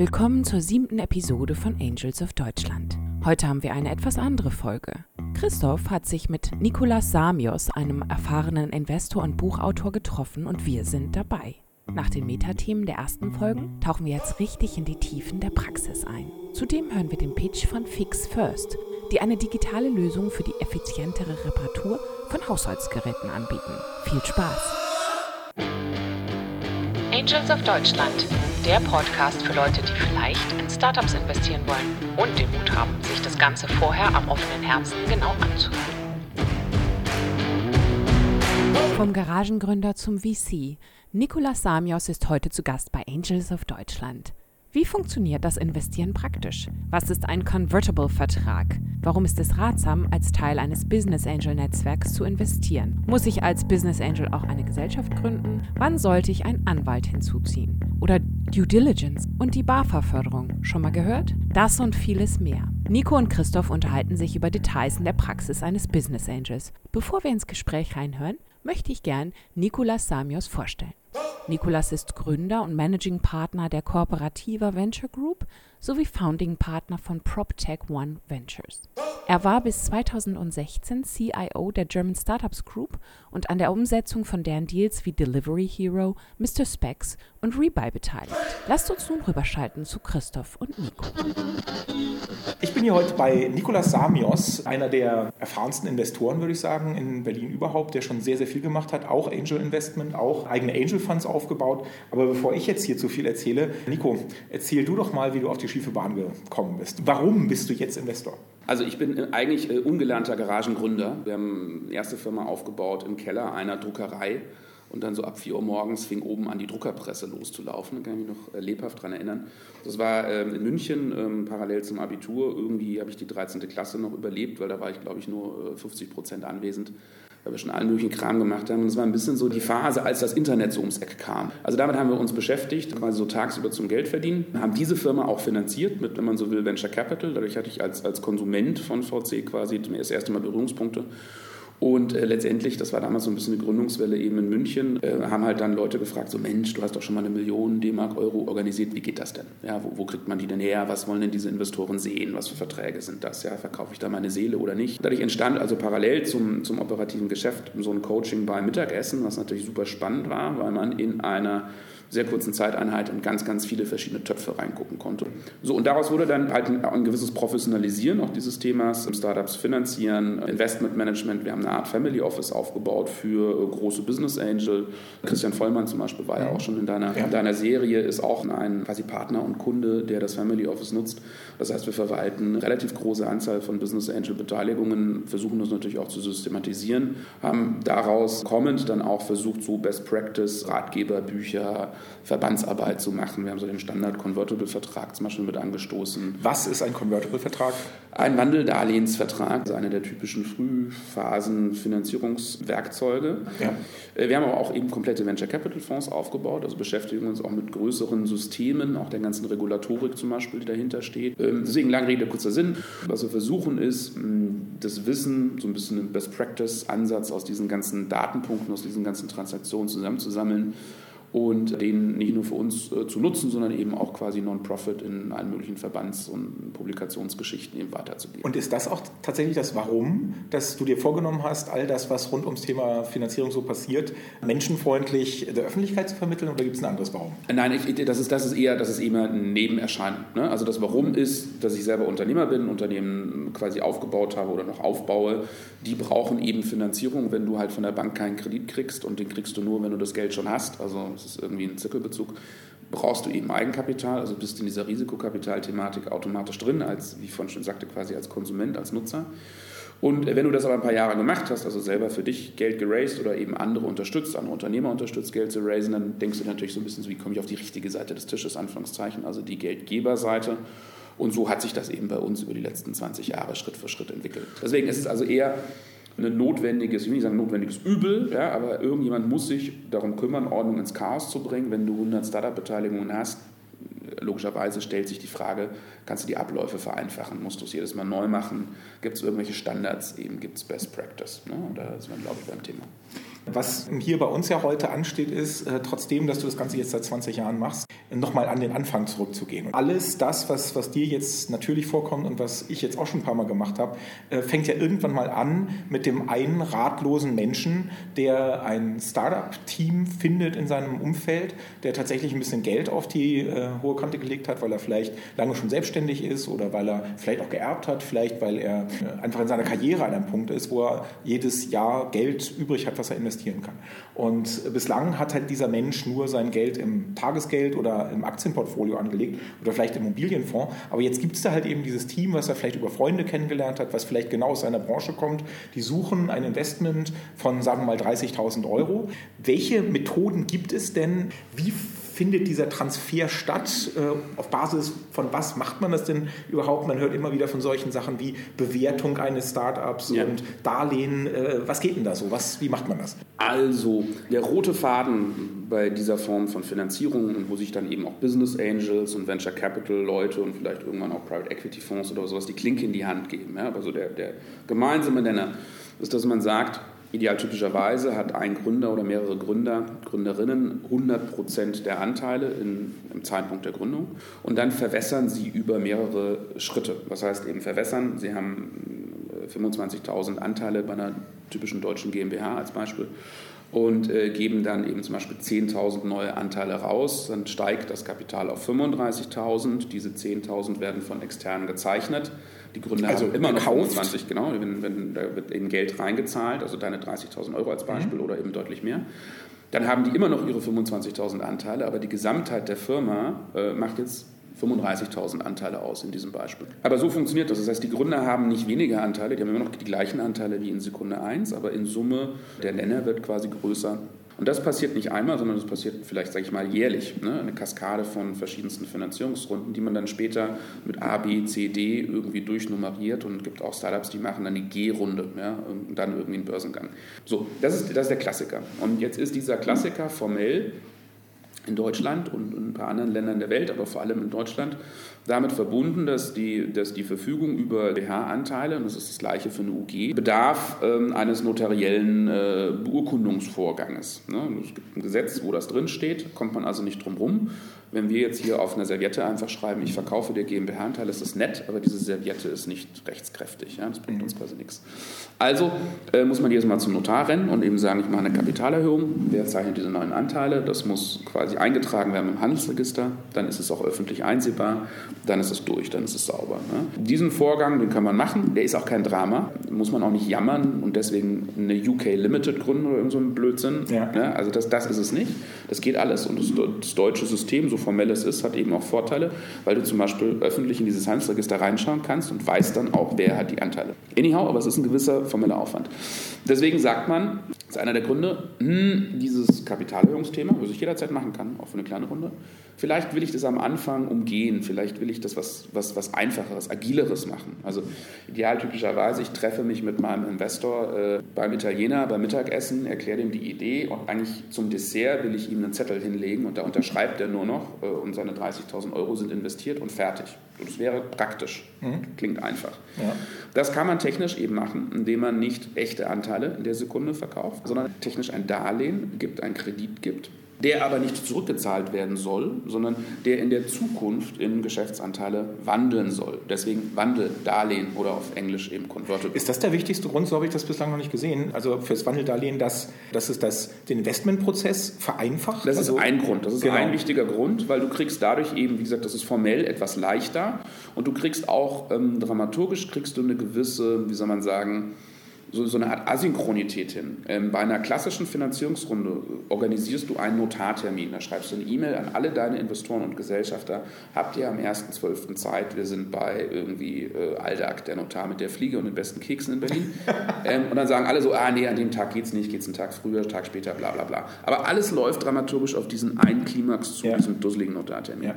Willkommen zur siebten Episode von Angels of Deutschland. Heute haben wir eine etwas andere Folge. Christoph hat sich mit Nikolas Samios, einem erfahrenen Investor und Buchautor, getroffen und wir sind dabei. Nach den Metathemen der ersten Folgen tauchen wir jetzt richtig in die Tiefen der Praxis ein. Zudem hören wir den Pitch von Fix First, die eine digitale Lösung für die effizientere Reparatur von Haushaltsgeräten anbieten. Viel Spaß! Angels of Deutschland, der Podcast für Leute, die vielleicht in Startups investieren wollen und den Mut haben, sich das Ganze vorher am offenen Herzen genau anzuhören. Vom Garagengründer zum VC. Nikolas Samios ist heute zu Gast bei Angels of Deutschland. Wie funktioniert das Investieren praktisch? Was ist ein Convertible-Vertrag? Warum ist es ratsam, als Teil eines Business Angel-Netzwerks zu investieren? Muss ich als Business Angel auch eine Gesellschaft gründen? Wann sollte ich einen Anwalt hinzuziehen? Oder Due Diligence und die BAFA-Förderung. Schon mal gehört? Das und vieles mehr. Nico und Christoph unterhalten sich über Details in der Praxis eines Business Angels. Bevor wir ins Gespräch reinhören, möchte ich gern Nikolas Samios vorstellen. Nikolas ist Gründer und Managing Partner der Kooperativa Venture Group sowie Founding Partner von PropTech One Ventures. Er war bis 2016 CIO der German Startups Group und an der Umsetzung von deren Deals wie Delivery Hero, Mr. Specs und Rebuy beteiligt. Lasst uns nun rüberschalten zu Christoph und Nico. Ich bin hier heute bei Nikolas Samios, einer der erfahrensten Investoren, würde ich sagen, in Berlin überhaupt, der schon sehr, sehr viel gemacht hat, auch Angel Investment, auch eigene Angel Funds aufgebaut. Aber bevor ich jetzt hier zu viel erzähle, Nico, erzähl du doch mal, wie du auf die schiefe Bahn gekommen bist. Warum bist du jetzt Investor? Also ich bin äh, eigentlich äh, ungelernter Garagengründer. Wir haben eine erste Firma aufgebaut im Keller einer Druckerei. Und dann so ab 4 Uhr morgens fing oben an, die Druckerpresse loszulaufen. Da kann ich mich noch äh, lebhaft daran erinnern. Das war ähm, in München, ähm, parallel zum Abitur. Irgendwie habe ich die 13. Klasse noch überlebt, weil da war ich, glaube ich, nur 50 Prozent anwesend weil wir schon allen möglichen Kram gemacht haben. Und es war ein bisschen so die Phase, als das Internet so ums Eck kam. Also damit haben wir uns beschäftigt, quasi so tagsüber zum Geld verdienen. Haben diese Firma auch finanziert mit, wenn man so will, Venture Capital. Dadurch hatte ich als, als Konsument von VC quasi das erste Mal Berührungspunkte. Und äh, letztendlich, das war damals so ein bisschen eine Gründungswelle eben in München, äh, haben halt dann Leute gefragt, so Mensch, du hast doch schon mal eine Million D-Mark Euro organisiert, wie geht das denn? Ja, wo, wo, kriegt man die denn her? Was wollen denn diese Investoren sehen? Was für Verträge sind das? Ja, verkaufe ich da meine Seele oder nicht? Dadurch entstand also parallel zum, zum operativen Geschäft so ein Coaching beim Mittagessen, was natürlich super spannend war, weil man in einer sehr kurzen Zeiteinheit in ganz, ganz viele verschiedene Töpfe reingucken konnte. So, und daraus wurde dann halt ein, ein gewisses Professionalisieren auch dieses Themas, Startups finanzieren, Investmentmanagement. Wir haben eine Art Family Office aufgebaut für große Business Angel. Christian Vollmann zum Beispiel war ja auch schon in deiner, ja. in deiner Serie, ist auch ein quasi Partner und Kunde, der das Family Office nutzt. Das heißt, wir verwalten eine relativ große Anzahl von Business Angel Beteiligungen, versuchen das natürlich auch zu systematisieren, haben daraus kommend dann auch versucht, so Best Practice, Ratgeberbücher, Verbandsarbeit zu machen. Wir haben so den Standard-Convertible-Vertrag zum Beispiel mit angestoßen. Was ist ein Convertible-Vertrag? Ein Wandeldarlehensvertrag, also eine der typischen Frühphasen-Finanzierungswerkzeuge. Ja. Äh, wir haben aber auch eben komplette Venture Capital Fonds aufgebaut, also beschäftigen uns auch mit größeren Systemen, auch der ganzen Regulatorik zum Beispiel, die dahinter steht. Ähm, deswegen lange Rede, kurzer Sinn. Was wir versuchen ist, das Wissen, so ein bisschen einen Best-Practice-Ansatz aus diesen ganzen Datenpunkten, aus diesen ganzen Transaktionen zusammenzusammeln und den nicht nur für uns äh, zu nutzen, sondern eben auch quasi Non-Profit in allen möglichen Verbands- und Publikationsgeschichten eben weiterzugeben. Und ist das auch tatsächlich das Warum, dass du dir vorgenommen hast, all das, was rund ums Thema Finanzierung so passiert, menschenfreundlich der Öffentlichkeit zu vermitteln oder gibt es ein anderes Warum? Nein, ich, das, ist, das ist eher, das ist eher ein Nebenerscheinung. Ne? Also das Warum ist, dass ich selber Unternehmer bin, Unternehmen quasi aufgebaut habe oder noch aufbaue. Die brauchen eben Finanzierung, wenn du halt von der Bank keinen Kredit kriegst und den kriegst du nur, wenn du das Geld schon hast. Also das ist irgendwie ein Zirkelbezug, brauchst du eben Eigenkapital, also bist in dieser Risikokapitalthematik automatisch drin, als, wie ich vorhin schon sagte, quasi als Konsument, als Nutzer. Und wenn du das aber ein paar Jahre gemacht hast, also selber für dich Geld geraced oder eben andere unterstützt, andere Unternehmer unterstützt, Geld zu raisen, dann denkst du natürlich so ein bisschen so, wie komme ich auf die richtige Seite des Tisches, Anführungszeichen, also die Geldgeberseite. Und so hat sich das eben bei uns über die letzten 20 Jahre Schritt für Schritt entwickelt. Deswegen ist es also eher ein notwendiges, ich will nicht sagen notwendiges Übel, ja, aber irgendjemand muss sich darum kümmern, Ordnung ins Chaos zu bringen. Wenn du 100 Startup-Beteiligungen hast, logischerweise stellt sich die Frage, kannst du die Abläufe vereinfachen? Musst du es jedes Mal neu machen? Gibt es irgendwelche Standards? Eben gibt es Best Practice. Ne? Und da sind wir, glaube ich, beim Thema. Was hier bei uns ja heute ansteht, ist, äh, trotzdem, dass du das Ganze jetzt seit 20 Jahren machst, nochmal an den Anfang zurückzugehen. Und alles das, was, was dir jetzt natürlich vorkommt und was ich jetzt auch schon ein paar Mal gemacht habe, äh, fängt ja irgendwann mal an mit dem einen ratlosen Menschen, der ein Startup-Team findet in seinem Umfeld, der tatsächlich ein bisschen Geld auf die äh, hohe Kante gelegt hat, weil er vielleicht lange schon selbstständig ist oder weil er vielleicht auch geerbt hat, vielleicht weil er äh, einfach in seiner Karriere an einem Punkt ist, wo er jedes Jahr Geld übrig hat, was er investiert investieren kann. Und bislang hat halt dieser Mensch nur sein Geld im Tagesgeld oder im Aktienportfolio angelegt oder vielleicht im Immobilienfonds. Aber jetzt gibt es da halt eben dieses Team, was er vielleicht über Freunde kennengelernt hat, was vielleicht genau aus seiner Branche kommt. Die suchen ein Investment von, sagen wir mal, 30.000 Euro. Welche Methoden gibt es denn? Wie findet dieser Transfer statt? Äh, auf Basis von was macht man das denn überhaupt? Man hört immer wieder von solchen Sachen wie Bewertung eines Startups ja. und Darlehen. Äh, was geht denn da so? Was, wie macht man das? Also, der rote Faden bei dieser Form von Finanzierung, wo sich dann eben auch Business Angels und Venture Capital Leute und vielleicht irgendwann auch Private Equity Fonds oder sowas die Klinke in die Hand geben. Ja? Also der, der gemeinsame Nenner ist, dass man sagt, Idealtypischerweise hat ein Gründer oder mehrere Gründer, Gründerinnen 100 Prozent der Anteile in, im Zeitpunkt der Gründung und dann verwässern sie über mehrere Schritte. Was heißt eben verwässern? Sie haben 25.000 äh, Anteile bei einer typischen deutschen GmbH als Beispiel und äh, geben dann eben zum Beispiel 10.000 neue Anteile raus. Dann steigt das Kapital auf 35.000. Diese 10.000 werden von externen gezeichnet. Die Gründer also haben immer noch 25, genau, wenn, wenn, da wird eben Geld reingezahlt, also deine 30.000 Euro als Beispiel mhm. oder eben deutlich mehr. Dann haben die immer noch ihre 25.000 Anteile, aber die Gesamtheit der Firma äh, macht jetzt 35.000 Anteile aus in diesem Beispiel. Aber so funktioniert das. Das heißt, die Gründer haben nicht weniger Anteile, die haben immer noch die gleichen Anteile wie in Sekunde 1, aber in Summe der Nenner wird quasi größer und das passiert nicht einmal, sondern das passiert vielleicht, sage ich mal, jährlich. Ne? Eine Kaskade von verschiedensten Finanzierungsrunden, die man dann später mit A, B, C, D irgendwie durchnummeriert und es gibt auch Startups, die machen dann die G-Runde ja? und dann irgendwie einen Börsengang. So, das ist, das ist der Klassiker. Und jetzt ist dieser Klassiker formell in Deutschland und in ein paar anderen Ländern der Welt, aber vor allem in Deutschland, damit verbunden, dass die, dass die Verfügung über BH-Anteile, und das ist das gleiche für eine UG, bedarf ähm, eines notariellen äh, Beurkundungsvorganges. Ne? Es gibt ein Gesetz, wo das drinsteht, kommt man also nicht drum rum. Wenn wir jetzt hier auf einer Serviette einfach schreiben, ich verkaufe dir GmbH-Anteil, ist das nett, aber diese Serviette ist nicht rechtskräftig. Ja? Das bringt uns quasi nichts. Also äh, muss man jedes Mal zum Notar rennen und eben sagen, ich mache eine Kapitalerhöhung. Wer zeichnet diese neuen Anteile? Das muss quasi eingetragen werden im Handelsregister. Dann ist es auch öffentlich einsehbar. Dann ist es durch, dann ist es sauber. Ne? Diesen Vorgang, den kann man machen. Der ist auch kein Drama. Muss man auch nicht jammern und deswegen eine UK Limited gründen oder irgend so ein Blödsinn. Ja. Ne? Also das, das ist es nicht. Das geht alles. Und das, das deutsche System, so formell es ist, hat eben auch Vorteile, weil du zum Beispiel öffentlich in dieses Handelsregister reinschauen kannst und weißt dann auch, wer hat die Anteile. Anyhow, aber es ist ein gewisser formeller Aufwand. Deswegen sagt man, das ist einer der Gründe, hm, dieses Kapitalerhöhungsthema, was ich jederzeit machen kann, auch für eine kleine Runde, vielleicht will ich das am Anfang umgehen, vielleicht will ich das was, was, was Einfacheres, Agileres machen. Also ideal typischerweise, ich treffe mich mit meinem Investor äh, beim Italiener beim Mittagessen, erkläre ihm die Idee und eigentlich zum Dessert will ich ihm einen Zettel hinlegen und da unterschreibt er nur noch äh, und seine 30.000 Euro sind investiert und fertig. Und das wäre praktisch, mhm. klingt einfach. Ja. Das kann man technisch eben machen, indem man nicht echte Anteile in der Sekunde verkauft, sondern technisch ein Darlehen gibt, einen Kredit gibt der aber nicht zurückgezahlt werden soll, sondern der in der Zukunft in Geschäftsanteile wandeln soll. Deswegen Wandeldarlehen oder auf Englisch eben Convertible. Ist das der wichtigste Grund? So habe ich das bislang noch nicht gesehen. Also fürs Wandeldarlehen, dass, dass es das, den Investmentprozess vereinfacht? Das also, ist ein Grund. Das ist genau. ein wichtiger Grund, weil du kriegst dadurch eben, wie gesagt, das ist formell etwas leichter und du kriegst auch ähm, dramaturgisch kriegst du eine gewisse, wie soll man sagen, so, so eine Art Asynchronität hin. Ähm, bei einer klassischen Finanzierungsrunde organisierst du einen Notartermin. Da schreibst du eine E-Mail an alle deine Investoren und Gesellschafter. Habt ihr am 1.12. Zeit? Wir sind bei irgendwie äh, Aldag, der Notar mit der Fliege und den besten Keksen in Berlin. ähm, und dann sagen alle so, ah nee, an dem Tag geht's nicht, geht's einen Tag früher, einen Tag später, bla bla bla. Aber alles läuft dramaturgisch auf diesen einen Klimax zu, ja. diesem dusseligen Notartermin. Ja.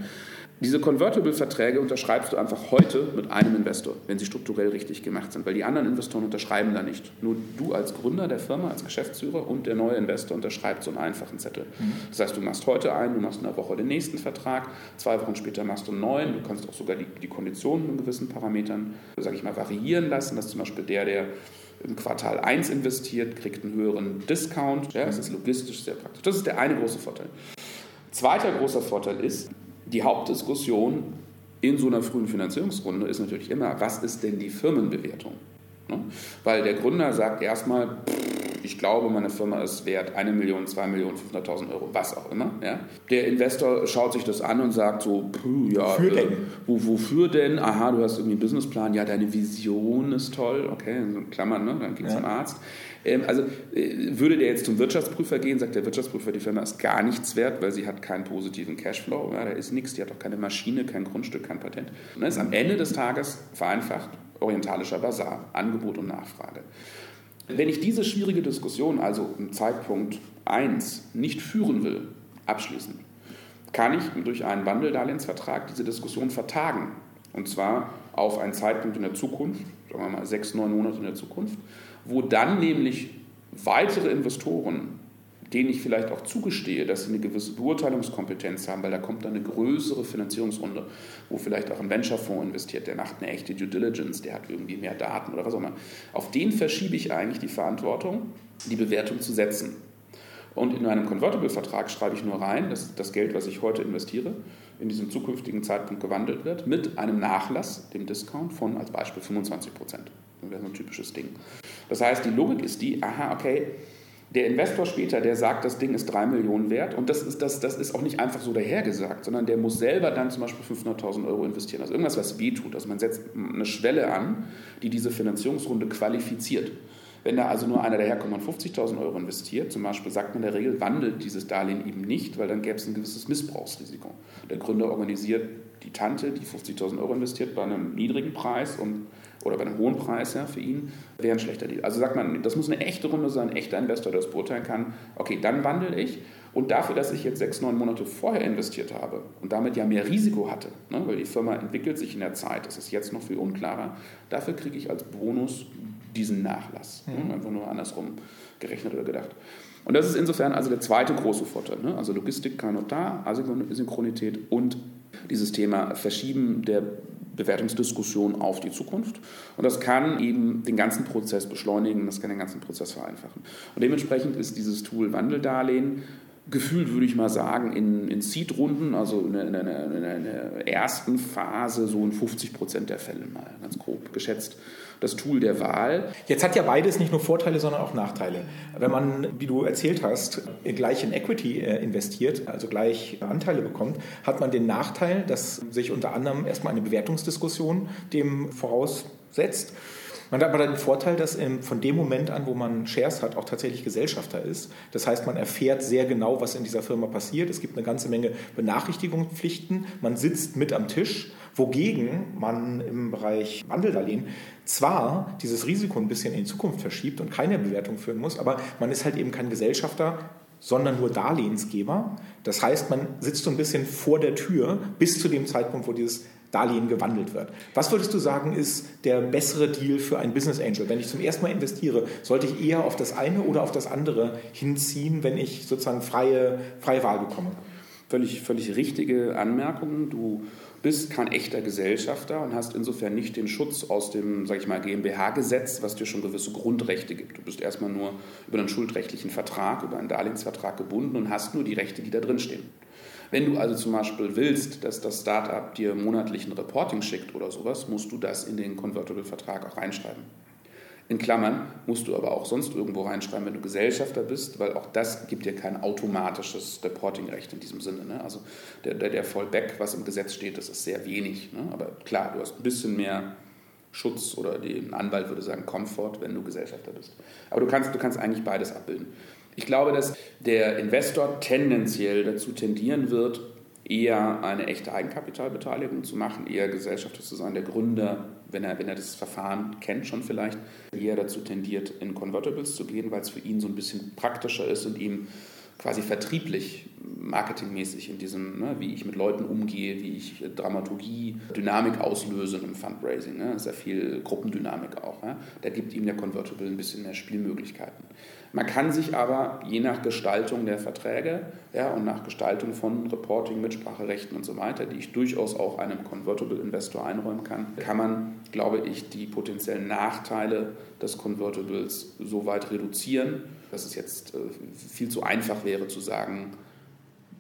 Diese Convertible-Verträge unterschreibst du einfach heute mit einem Investor, wenn sie strukturell richtig gemacht sind, weil die anderen Investoren unterschreiben da nicht. Nur du als Gründer der Firma, als Geschäftsführer und der neue Investor unterschreibt so einen einfachen Zettel. Mhm. Das heißt, du machst heute einen, du machst in einer Woche den nächsten Vertrag, zwei Wochen später machst du einen neuen, du kannst auch sogar die, die Konditionen in gewissen Parametern, sage ich mal, variieren lassen, dass zum Beispiel der, der im Quartal 1 investiert, kriegt einen höheren Discount. Ja, das ist logistisch sehr praktisch. Das ist der eine große Vorteil. Zweiter großer Vorteil ist, die Hauptdiskussion in so einer frühen Finanzierungsrunde ist natürlich immer, was ist denn die Firmenbewertung? Ne? Weil der Gründer sagt erstmal, ich glaube, meine Firma ist wert 1 Million, 2 Millionen, 500.000 Euro, was auch immer. Ja? Der Investor schaut sich das an und sagt so, ja, wofür äh, denn? Wo, wofür denn? Aha, du hast irgendwie einen Businessplan, ja, deine Vision ist toll, okay, in Klammern, ne? dann geht es ja. zum Arzt. Ähm, also äh, würde der jetzt zum Wirtschaftsprüfer gehen, sagt der Wirtschaftsprüfer, die Firma ist gar nichts wert, weil sie hat keinen positiven Cashflow, ja, da ist nichts, die hat auch keine Maschine, kein Grundstück, kein Patent. Und dann ist am Ende des Tages vereinfacht orientalischer Basar, Angebot und Nachfrage. Wenn ich diese schwierige Diskussion also im Zeitpunkt 1 nicht führen will, abschließen, kann ich durch einen Wandeldarlehensvertrag diese Diskussion vertagen. Und zwar auf einen Zeitpunkt in der Zukunft, sagen wir mal sechs, neun Monate in der Zukunft, wo dann nämlich weitere Investoren denen ich vielleicht auch zugestehe, dass sie eine gewisse Beurteilungskompetenz haben, weil da kommt dann eine größere Finanzierungsrunde, wo vielleicht auch ein Venture-Fonds investiert, der macht eine echte Due Diligence, der hat irgendwie mehr Daten oder was auch immer. Auf den verschiebe ich eigentlich die Verantwortung, die Bewertung zu setzen. Und in einem Convertible-Vertrag schreibe ich nur rein, dass das Geld, was ich heute investiere, in diesem zukünftigen Zeitpunkt gewandelt wird, mit einem Nachlass, dem Discount von als Beispiel 25 Prozent. Das wäre so ein typisches Ding. Das heißt, die Logik ist die, aha, okay, der Investor später, der sagt, das Ding ist 3 Millionen wert und das ist, das, das ist auch nicht einfach so dahergesagt, sondern der muss selber dann zum Beispiel 500.000 Euro investieren. Also irgendwas, was wehtut. Also man setzt eine Schwelle an, die diese Finanzierungsrunde qualifiziert. Wenn da also nur einer daherkommt und 50.000 Euro investiert, zum Beispiel sagt man in der Regel, wandelt dieses Darlehen eben nicht, weil dann gäbe es ein gewisses Missbrauchsrisiko. Der Gründer organisiert die Tante, die 50.000 Euro investiert, bei einem niedrigen Preis und oder bei einem hohen Preis ja, für ihn, wäre ein schlechter Deal. Also sagt man, das muss eine echte Runde sein, ein echter Investor, der das beurteilen kann. Okay, dann wandle ich. Und dafür, dass ich jetzt sechs, neun Monate vorher investiert habe und damit ja mehr Risiko hatte, ne, weil die Firma entwickelt sich in der Zeit, das ist jetzt noch viel unklarer, dafür kriege ich als Bonus diesen Nachlass. Mhm. Ne, einfach nur andersrum gerechnet oder gedacht. Und das ist insofern also der zweite große Vorteil. Ne? Also Logistik, kein Notar, Asynchronität und dieses Thema Verschieben der Bewertungsdiskussion auf die Zukunft. Und das kann eben den ganzen Prozess beschleunigen, das kann den ganzen Prozess vereinfachen. Und dementsprechend ist dieses Tool Wandeldarlehen gefühlt, würde ich mal sagen, in, in Seed-Runden, also in einer, in einer ersten Phase so in 50 Prozent der Fälle mal, ganz grob geschätzt das Tool der Wahl. Jetzt hat ja beides nicht nur Vorteile, sondern auch Nachteile. Wenn man, wie du erzählt hast, gleich in Equity äh, investiert, also gleich Anteile bekommt, hat man den Nachteil, dass sich unter anderem erstmal eine Bewertungsdiskussion dem voraussetzt. Man hat aber den Vorteil, dass von dem Moment an, wo man Shares hat, auch tatsächlich Gesellschafter ist. Das heißt, man erfährt sehr genau, was in dieser Firma passiert. Es gibt eine ganze Menge Benachrichtigungspflichten. Man sitzt mit am Tisch, wogegen man im Bereich Wandeldarlehen zwar dieses Risiko ein bisschen in die Zukunft verschiebt und keine Bewertung führen muss, aber man ist halt eben kein Gesellschafter, sondern nur Darlehensgeber. Das heißt, man sitzt so ein bisschen vor der Tür bis zu dem Zeitpunkt, wo dieses Darlehen gewandelt wird. Was würdest du sagen, ist der bessere Deal für einen Business Angel? Wenn ich zum ersten Mal investiere, sollte ich eher auf das eine oder auf das andere hinziehen, wenn ich sozusagen freie, freie Wahl bekomme? Völlig, völlig richtige Anmerkungen. Du bist kein echter Gesellschafter und hast insofern nicht den Schutz aus dem, sag ich mal, GmbH-Gesetz, was dir schon gewisse Grundrechte gibt. Du bist erstmal nur über einen schuldrechtlichen Vertrag, über einen Darlehensvertrag gebunden und hast nur die Rechte, die da drin stehen. Wenn du also zum Beispiel willst, dass das Startup dir monatlichen Reporting schickt oder sowas, musst du das in den Convertible-Vertrag auch reinschreiben. In Klammern musst du aber auch sonst irgendwo reinschreiben, wenn du Gesellschafter bist, weil auch das gibt dir kein automatisches Reportingrecht in diesem Sinne. Ne? Also der, der, der Fallback, was im Gesetz steht, das ist sehr wenig. Ne? Aber klar, du hast ein bisschen mehr Schutz oder ein Anwalt würde sagen Komfort, wenn du Gesellschafter bist. Aber du kannst, du kannst eigentlich beides abbilden. Ich glaube, dass der Investor tendenziell dazu tendieren wird, eher eine echte Eigenkapitalbeteiligung zu machen, eher Gesellschafter zu sein, der Gründer wenn er, wenn er das Verfahren kennt, schon vielleicht eher dazu tendiert, in Convertibles zu gehen, weil es für ihn so ein bisschen praktischer ist und ihm quasi vertrieblich marketingmäßig in diesem, ne, wie ich mit Leuten umgehe, wie ich Dramaturgie, Dynamik auslöse im Fundraising. Ne? Ja viel Gruppendynamik auch. Ja? Da gibt ihm der Convertible ein bisschen mehr Spielmöglichkeiten. Man kann sich aber je nach Gestaltung der Verträge ja, und nach Gestaltung von Reporting, Mitspracherechten und so weiter, die ich durchaus auch einem Convertible Investor einräumen kann, kann man, glaube ich, die potenziellen Nachteile des Convertibles so weit reduzieren, dass es jetzt äh, viel zu einfach wäre zu sagen,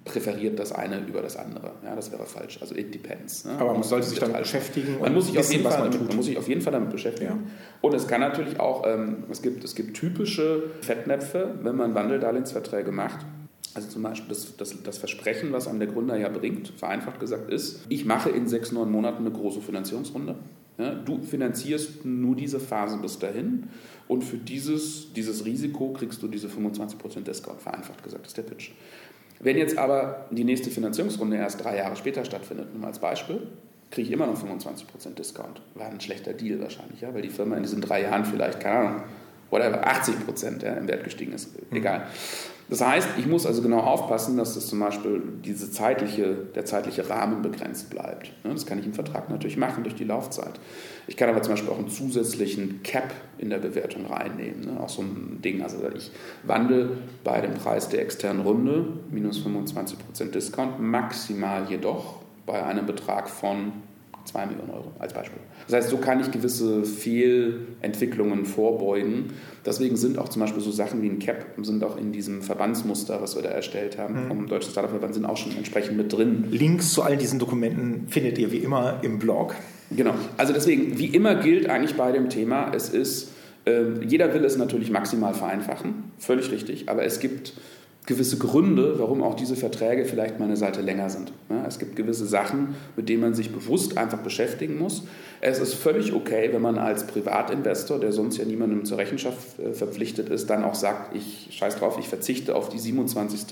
präferiert das eine über das andere. Ja, das wäre falsch. Also it depends. Ne? Aber man sollte sich damit beschäftigen. Man muss sich, auf jeden Fall damit, man, man muss sich auf jeden Fall damit beschäftigen. Ja. Und es kann natürlich auch, ähm, es, gibt, es gibt typische Fettnäpfe, wenn man Wandeldarlehensverträge macht. Also zum Beispiel das, das, das, Versprechen, was einem der Gründer ja bringt, vereinfacht gesagt ist, ich mache in sechs, neun Monaten eine große Finanzierungsrunde. Ja, du finanzierst nur diese Phase bis dahin und für dieses, dieses Risiko kriegst du diese 25% Discount, vereinfacht gesagt, ist der Pitch. Wenn jetzt aber die nächste Finanzierungsrunde erst drei Jahre später stattfindet, nur als Beispiel, kriege ich immer noch 25% Discount. War ein schlechter Deal wahrscheinlich, ja, weil die Firma in diesen drei Jahren vielleicht, keine Ahnung, whatever, 80% ja, im Wert gestiegen ist. Mhm. Das heißt, ich muss also genau aufpassen, dass das zum Beispiel diese zeitliche, der zeitliche Rahmen begrenzt bleibt. Das kann ich im Vertrag natürlich machen durch die Laufzeit. Ich kann aber zum Beispiel auch einen zusätzlichen Cap in der Bewertung reinnehmen. Auch so ein Ding. Also ich wandle bei dem Preis der externen Runde minus 25% Discount, maximal jedoch bei einem Betrag von 2 Millionen Euro als Beispiel. Das heißt, so kann ich gewisse Fehlentwicklungen vorbeugen. Deswegen sind auch zum Beispiel so Sachen wie ein CAP, sind auch in diesem Verbandsmuster, was wir da erstellt haben, mhm. vom Deutschen Startup-Verband, sind auch schon entsprechend mit drin. Links zu all diesen Dokumenten findet ihr wie immer im Blog. Genau. Also deswegen, wie immer gilt eigentlich bei dem Thema, es ist, äh, jeder will es natürlich maximal vereinfachen, völlig richtig, aber es gibt gewisse Gründe, warum auch diese Verträge vielleicht mal eine Seite länger sind. es gibt gewisse Sachen, mit denen man sich bewusst einfach beschäftigen muss. Es ist völlig okay, wenn man als Privatinvestor, der sonst ja niemandem zur Rechenschaft äh, verpflichtet ist, dann auch sagt, ich scheiß drauf, ich verzichte auf die 27.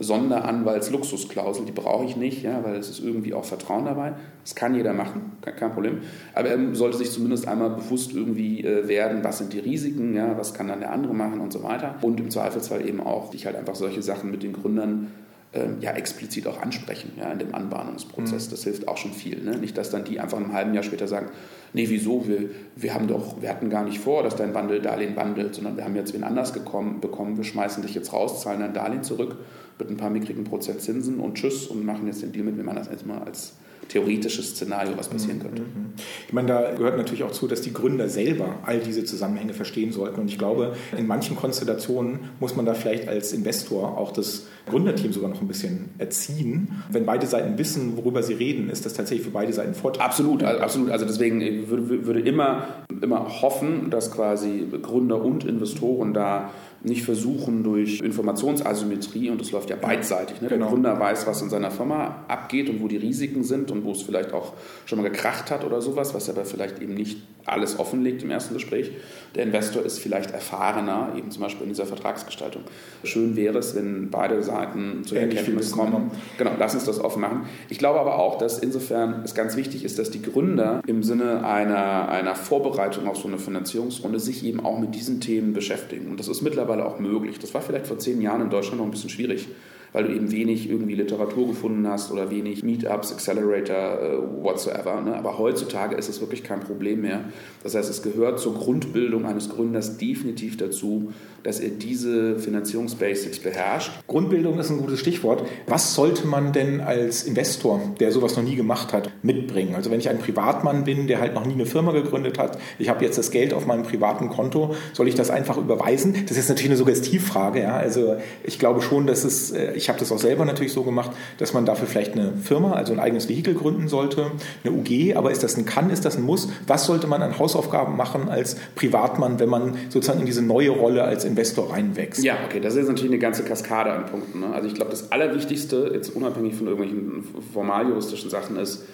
Sonderanwaltsluxusklausel, die brauche ich nicht, ja, weil es ist irgendwie auch Vertrauen dabei. Das kann jeder machen, kein Problem. Aber er sollte sich zumindest einmal bewusst irgendwie äh, werden, was sind die Risiken, ja, was kann dann der andere machen und so weiter. Und im Zweifelsfall eben auch sich halt einfach solche Sachen mit den Gründern ähm, ja, explizit auch ansprechen ja, in dem Anbahnungsprozess. Mhm. Das hilft auch schon viel. Ne? Nicht, dass dann die einfach ein halben Jahr später sagen, nee, wieso, wir, wir, haben doch, wir hatten gar nicht vor, dass dein Wandeldarlehen wandelt, sondern wir haben jetzt wen anders gekommen, bekommen, wir schmeißen dich jetzt raus, zahlen dein Darlehen zurück mit ein paar mickrigen Prozent Zinsen und tschüss und machen jetzt den Deal mit wem anders erstmal als theoretisches Szenario, was passieren könnte. Mhm. Ich meine, da gehört natürlich auch zu, dass die Gründer selber all diese Zusammenhänge verstehen sollten. Und ich glaube, in manchen Konstellationen muss man da vielleicht als Investor auch das Gründerteam sogar noch ein bisschen erziehen. Wenn beide Seiten wissen, worüber sie reden, ist das tatsächlich für beide Seiten Vorteil. Absolut, absolut. Also deswegen würde, würde immer, immer hoffen, dass quasi Gründer und Investoren da nicht versuchen durch Informationsasymmetrie, und das läuft ja beidseitig, ne? der genau. Gründer weiß, was in seiner Firma abgeht und wo die Risiken sind und wo es vielleicht auch schon mal gekracht hat oder sowas, was aber vielleicht eben nicht alles offenlegt im ersten Gespräch. Der Investor ist vielleicht erfahrener, eben zum Beispiel in dieser Vertragsgestaltung. Schön wäre es, wenn beide Seiten zu Erkenntnis kommen. Genau, lass uns das offen machen. Ich glaube aber auch, dass insofern es ganz wichtig ist, dass die Gründer im Sinne einer, einer Vorbereitung auf so eine Finanzierungsrunde sich eben auch mit diesen Themen beschäftigen. Und das ist mittlerweile mittlerweile auch möglich. Das war vielleicht vor zehn Jahren in Deutschland noch ein bisschen schwierig weil du eben wenig irgendwie Literatur gefunden hast oder wenig Meetups, Accelerator, uh, whatsoever. Ne? Aber heutzutage ist es wirklich kein Problem mehr. Das heißt, es gehört zur Grundbildung eines Gründers definitiv dazu, dass er diese Finanzierungsbasics beherrscht. Grundbildung ist ein gutes Stichwort. Was sollte man denn als Investor, der sowas noch nie gemacht hat, mitbringen? Also wenn ich ein Privatmann bin, der halt noch nie eine Firma gegründet hat, ich habe jetzt das Geld auf meinem privaten Konto, soll ich das einfach überweisen? Das ist natürlich eine Suggestivfrage. Ja? Also ich glaube schon, dass es äh, ich habe das auch selber natürlich so gemacht, dass man dafür vielleicht eine Firma, also ein eigenes Vehikel gründen sollte, eine UG, aber ist das ein Kann, ist das ein Muss? Was sollte man an Hausaufgaben machen als Privatmann, wenn man sozusagen in diese neue Rolle als Investor reinwächst? Ja, okay, das ist natürlich eine ganze Kaskade an Punkten. Ne? Also ich glaube, das Allerwichtigste, jetzt unabhängig von irgendwelchen formaljuristischen Sachen, ist,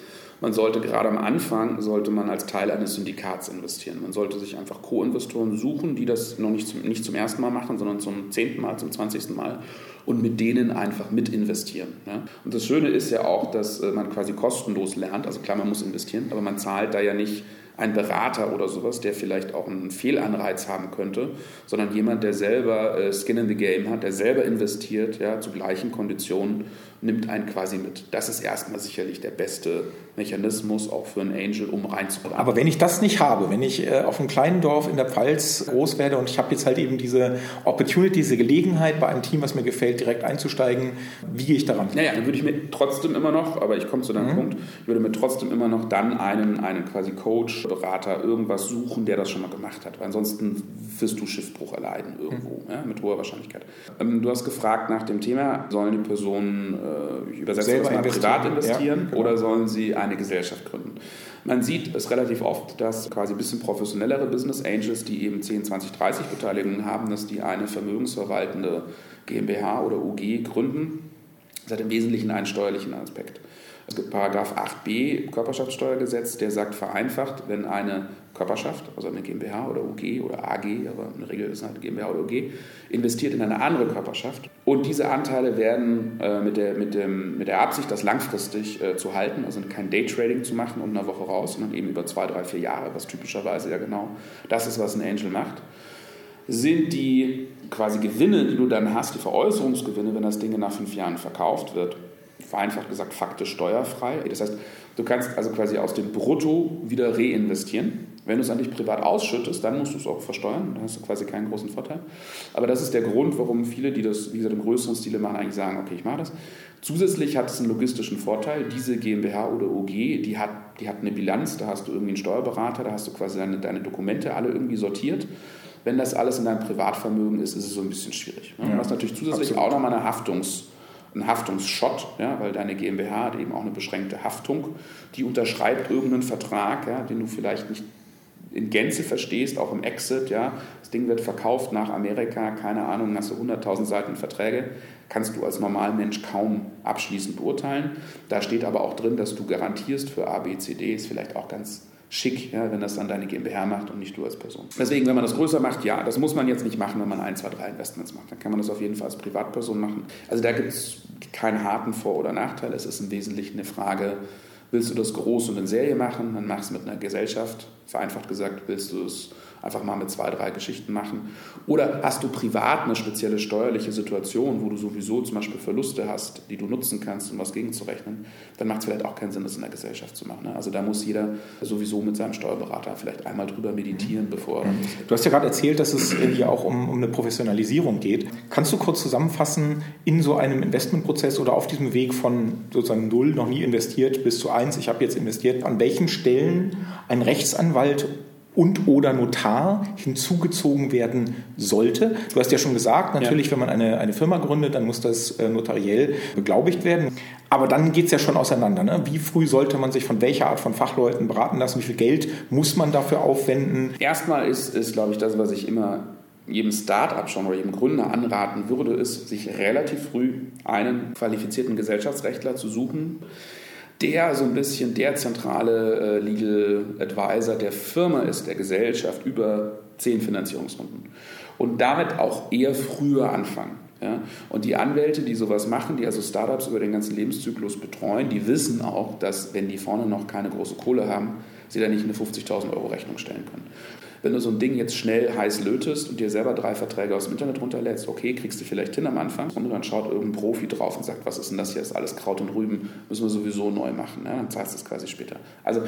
man sollte gerade am Anfang, sollte man als Teil eines Syndikats investieren. Man sollte sich einfach Co-Investoren suchen, die das noch nicht zum, nicht zum ersten Mal machen, sondern zum zehnten Mal, zum zwanzigsten Mal und mit denen einfach mit investieren. Ja? Und das Schöne ist ja auch, dass äh, man quasi kostenlos lernt. Also klar, man muss investieren, aber man zahlt da ja nicht ein Berater oder sowas, der vielleicht auch einen Fehlanreiz haben könnte, sondern jemand, der selber äh, Skin in the Game hat, der selber investiert, ja, zu gleichen Konditionen nimmt einen quasi mit. Das ist erstmal sicherlich der beste Mechanismus auch für einen Angel, um reinzukommen. Aber wenn ich das nicht habe, wenn ich äh, auf einem kleinen Dorf in der Pfalz groß werde und ich habe jetzt halt eben diese Opportunity, diese Gelegenheit bei einem Team, was mir gefällt, direkt einzusteigen, wie gehe ich daran? Naja, dann würde ich mir trotzdem immer noch, aber ich komme zu deinem mhm. Punkt, ich würde mir trotzdem immer noch dann einen, einen quasi Coach, Berater, irgendwas suchen, der das schon mal gemacht hat. Weil ansonsten wirst du Schiffbruch erleiden irgendwo, mhm. ja, mit hoher Wahrscheinlichkeit. Ähm, du hast gefragt nach dem Thema, sollen die Personen äh, ich übersetze das mal privat investieren ja, genau. oder sollen sie eine Gesellschaft gründen? Man sieht es relativ oft, dass quasi ein bisschen professionellere Business Angels, die eben 10, 20, 30 Beteiligungen haben, dass die eine vermögensverwaltende GmbH oder UG gründen. Das hat im Wesentlichen einen steuerlichen Aspekt. Paragraph 8b Körperschaftssteuergesetz, der sagt vereinfacht, wenn eine Körperschaft, also eine GmbH oder UG oder AG, aber in der Regel ist es halt GmbH oder UG, investiert in eine andere Körperschaft. Und diese Anteile werden äh, mit, der, mit, dem, mit der Absicht, das langfristig äh, zu halten, also kein Daytrading zu machen und eine Woche raus, sondern eben über zwei, drei, vier Jahre, was typischerweise ja genau das ist, was ein Angel macht, sind die quasi Gewinne, die du dann hast, die Veräußerungsgewinne, wenn das Ding nach fünf Jahren verkauft wird, vereinfacht gesagt faktisch steuerfrei. Das heißt, du kannst also quasi aus dem Brutto wieder reinvestieren. Wenn du es an dich privat ausschüttest, dann musst du es auch versteuern. Dann hast du quasi keinen großen Vorteil. Aber das ist der Grund, warum viele, die das, wie gesagt, im größeren Stile machen, eigentlich sagen, okay, ich mache das. Zusätzlich hat es einen logistischen Vorteil. Diese GmbH oder OG, die hat, die hat eine Bilanz, da hast du irgendwie einen Steuerberater, da hast du quasi deine, deine Dokumente alle irgendwie sortiert. Wenn das alles in deinem Privatvermögen ist, ist es so ein bisschen schwierig. Ja, du hast natürlich zusätzlich absolut. auch nochmal eine Haftungs- ein Haftungsschott, ja, weil deine GmbH hat eben auch eine beschränkte Haftung, die unterschreibt irgendeinen Vertrag, ja, den du vielleicht nicht in Gänze verstehst, auch im Exit, ja, das Ding wird verkauft nach Amerika, keine Ahnung, hast du 100.000 Seiten Verträge, kannst du als Normalmensch kaum abschließend beurteilen. Da steht aber auch drin, dass du garantierst für A, B, C, D, ist vielleicht auch ganz schick, ja, wenn das dann deine GmbH macht und nicht du als Person. Deswegen, wenn man das größer macht, ja, das muss man jetzt nicht machen, wenn man ein, zwei, drei Investments macht. Dann kann man das auf jeden Fall als Privatperson machen. Also da gibt es keinen harten Vor- oder Nachteil. Es ist im Wesentlichen eine Frage, willst du das groß und in Serie machen, dann mach es mit einer Gesellschaft. Vereinfacht gesagt, willst du es einfach mal mit zwei, drei Geschichten machen? Oder hast du privat eine spezielle steuerliche Situation, wo du sowieso zum Beispiel Verluste hast, die du nutzen kannst, um was gegenzurechnen? Dann macht es vielleicht auch keinen Sinn, das in der Gesellschaft zu machen. Ne? Also da muss jeder sowieso mit seinem Steuerberater vielleicht einmal drüber meditieren, bevor. Du hast ja gerade erzählt, dass es hier auch um, um eine Professionalisierung geht. Kannst du kurz zusammenfassen, in so einem Investmentprozess oder auf diesem Weg von sozusagen null, noch nie investiert, bis zu eins, ich habe jetzt investiert, an welchen Stellen ein Rechtsanwalt und oder Notar hinzugezogen werden sollte. Du hast ja schon gesagt, natürlich, ja. wenn man eine, eine Firma gründet, dann muss das äh, notariell beglaubigt werden. Aber dann geht es ja schon auseinander. Ne? Wie früh sollte man sich von welcher Art von Fachleuten beraten lassen? Wie viel Geld muss man dafür aufwenden? Erstmal ist, ist glaube ich, das, was ich immer jedem Start-up schon oder jedem Gründer anraten würde, ist, sich relativ früh einen qualifizierten Gesellschaftsrechtler zu suchen, der so ein bisschen der zentrale äh, Legal Advisor der Firma ist, der Gesellschaft über zehn Finanzierungsrunden. Und damit auch eher früher anfangen. Ja? Und die Anwälte, die sowas machen, die also Startups über den ganzen Lebenszyklus betreuen, die wissen auch, dass wenn die vorne noch keine große Kohle haben, sie da nicht eine 50.000 Euro Rechnung stellen können. Wenn du so ein Ding jetzt schnell heiß lötest und dir selber drei Verträge aus dem Internet runterlädst, okay, kriegst du vielleicht hin am Anfang. Und dann schaut irgendein Profi drauf und sagt, was ist denn das hier? Ist alles Kraut und Rüben, müssen wir sowieso neu machen. Ja, dann zahlst du es quasi später. Also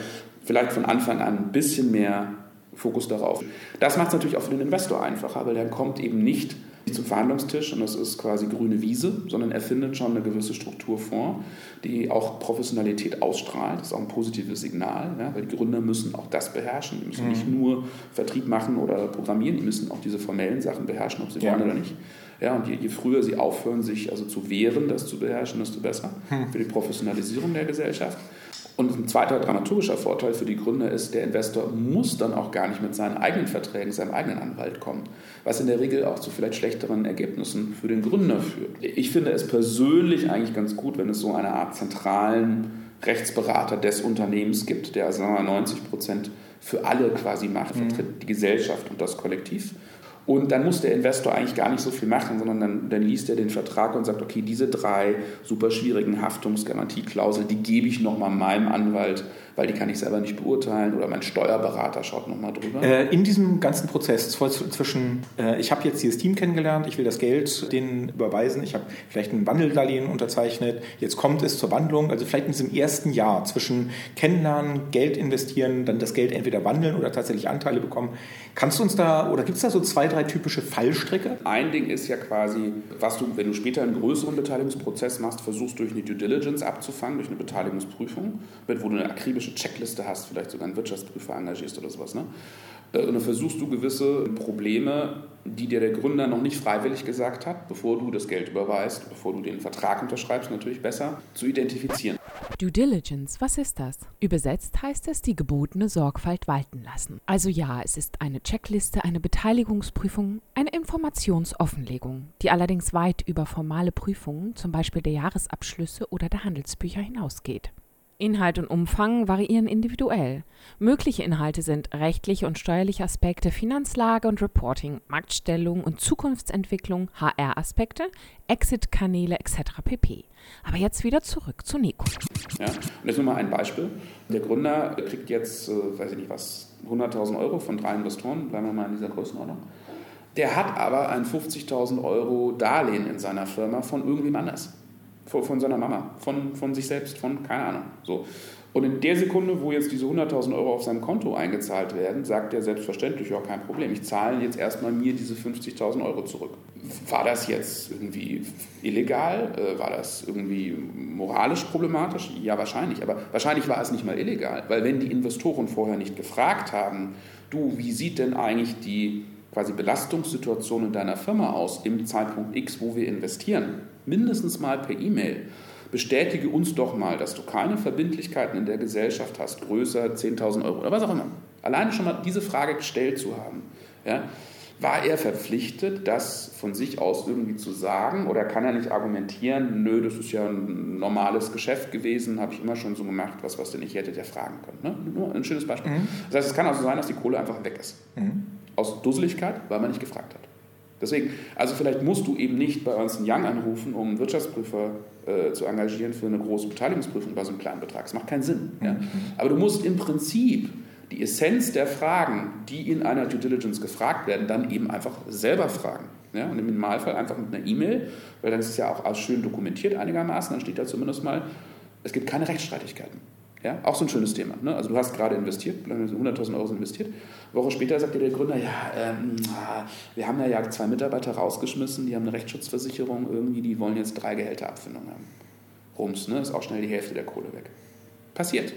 vielleicht von Anfang an ein bisschen mehr Fokus darauf. Das macht es natürlich auch für den Investor einfacher, weil der kommt eben nicht zum Verhandlungstisch und das ist quasi grüne Wiese, sondern er findet schon eine gewisse Struktur vor, die auch Professionalität ausstrahlt. Das ist auch ein positives Signal, ja, weil die Gründer müssen auch das beherrschen. Die müssen mhm. nicht nur Vertrieb machen oder programmieren, die müssen auch diese formellen Sachen beherrschen, ob sie ja. wollen oder nicht. Ja, und je, je, früher sie aufhören, sich also zu wehren, das zu beherrschen, desto besser hm. für die Professionalisierung der Gesellschaft. Und ein zweiter dramaturgischer Vorteil für die Gründer ist, der Investor muss dann auch gar nicht mit seinen eigenen Verträgen, seinem eigenen Anwalt kommen, was in der Regel auch zu vielleicht schlechteren Ergebnissen für den Gründer führt. Ich finde es persönlich eigentlich ganz gut, wenn es so eine Art zentralen Rechtsberater des Unternehmens gibt, der wir, 90 Prozent für alle quasi macht, mhm. vertritt die Gesellschaft und das Kollektiv. Und dann muss der Investor eigentlich gar nicht so viel machen, sondern dann, dann liest er den Vertrag und sagt, okay, diese drei super schwierigen Haftungsgarantieklauseln, die gebe ich nochmal meinem Anwalt weil die kann ich selber nicht beurteilen oder mein Steuerberater schaut nochmal drüber? Äh, in diesem ganzen Prozess zwischen, äh, ich habe jetzt dieses Team kennengelernt, ich will das Geld denen überweisen, ich habe vielleicht ein Wandeldarlehen unterzeichnet, jetzt kommt es zur Wandlung, also vielleicht in diesem ersten Jahr zwischen Kennenlernen, Geld investieren, dann das Geld entweder wandeln oder tatsächlich Anteile bekommen. Kannst du uns da, oder gibt es da so zwei, drei typische Fallstricke? Ein Ding ist ja quasi, was du, wenn du später einen größeren Beteiligungsprozess machst, versuchst durch eine Due Diligence abzufangen, durch eine Beteiligungsprüfung, wo du eine akribische Checkliste hast, vielleicht sogar einen Wirtschaftsprüfer engagierst oder sowas. Ne? Äh, und dann versuchst du gewisse Probleme, die dir der Gründer noch nicht freiwillig gesagt hat, bevor du das Geld überweist, bevor du den Vertrag unterschreibst, natürlich besser, zu identifizieren. Due Diligence, was ist das? Übersetzt heißt es die gebotene Sorgfalt walten lassen. Also ja, es ist eine Checkliste, eine Beteiligungsprüfung, eine Informationsoffenlegung, die allerdings weit über formale Prüfungen, zum Beispiel der Jahresabschlüsse oder der Handelsbücher hinausgeht. Inhalt und Umfang variieren individuell. Mögliche Inhalte sind rechtliche und steuerliche Aspekte, Finanzlage und Reporting, Marktstellung und Zukunftsentwicklung, HR-Aspekte, Exit-Kanäle etc. pp. Aber jetzt wieder zurück zu Nico. Ja, und jetzt nur mal ein Beispiel. Der Gründer kriegt jetzt, äh, weiß ich nicht was, 100.000 Euro von drei Investoren, bleiben wir mal in dieser Größenordnung. Der hat aber ein 50.000 Euro Darlehen in seiner Firma von irgendwem anders von, von seiner Mama, von, von sich selbst, von keine Ahnung. So. Und in der Sekunde, wo jetzt diese 100.000 Euro auf seinem Konto eingezahlt werden, sagt er selbstverständlich, ja, kein Problem, ich zahle jetzt erstmal mir diese 50.000 Euro zurück. War das jetzt irgendwie illegal? Äh, war das irgendwie moralisch problematisch? Ja, wahrscheinlich. Aber wahrscheinlich war es nicht mal illegal, weil wenn die Investoren vorher nicht gefragt haben, du, wie sieht denn eigentlich die quasi Belastungssituation in deiner Firma aus im Zeitpunkt X, wo wir investieren, mindestens mal per E-Mail, bestätige uns doch mal, dass du keine Verbindlichkeiten in der Gesellschaft hast, größer 10.000 Euro oder was auch immer. Alleine schon mal diese Frage gestellt zu haben, ja, war er verpflichtet, das von sich aus irgendwie zu sagen oder kann er nicht argumentieren, nö, das ist ja ein normales Geschäft gewesen, habe ich immer schon so gemacht, was, was denn ich hätte ja fragen können. Ne? Nur ein schönes Beispiel. Mhm. Das heißt, es kann also sein, dass die Kohle einfach weg ist. Mhm. Aus Dusseligkeit, weil man nicht gefragt hat. Deswegen, also vielleicht musst du eben nicht bei Ernst Young anrufen, um einen Wirtschaftsprüfer äh, zu engagieren für eine große Beteiligungsprüfung bei so einem kleinen Betrag. Das macht keinen Sinn. Ja? Mhm. Aber du musst im Prinzip die Essenz der Fragen, die in einer Due Diligence gefragt werden, dann eben einfach selber fragen. Ja? Und im Minimalfall einfach mit einer E-Mail, weil dann ist es ja auch schön dokumentiert einigermaßen, dann steht da zumindest mal, es gibt keine Rechtsstreitigkeiten. Ja, auch so ein schönes Thema. Ne? Also du hast gerade investiert, 100.000 Euro investiert. Eine Woche später sagt dir der Gründer, ja, ähm, wir haben ja zwei Mitarbeiter rausgeschmissen, die haben eine Rechtsschutzversicherung irgendwie, die wollen jetzt drei Gehälter Abfindung haben. Rums, ne? ist auch schnell die Hälfte der Kohle weg. Passiert.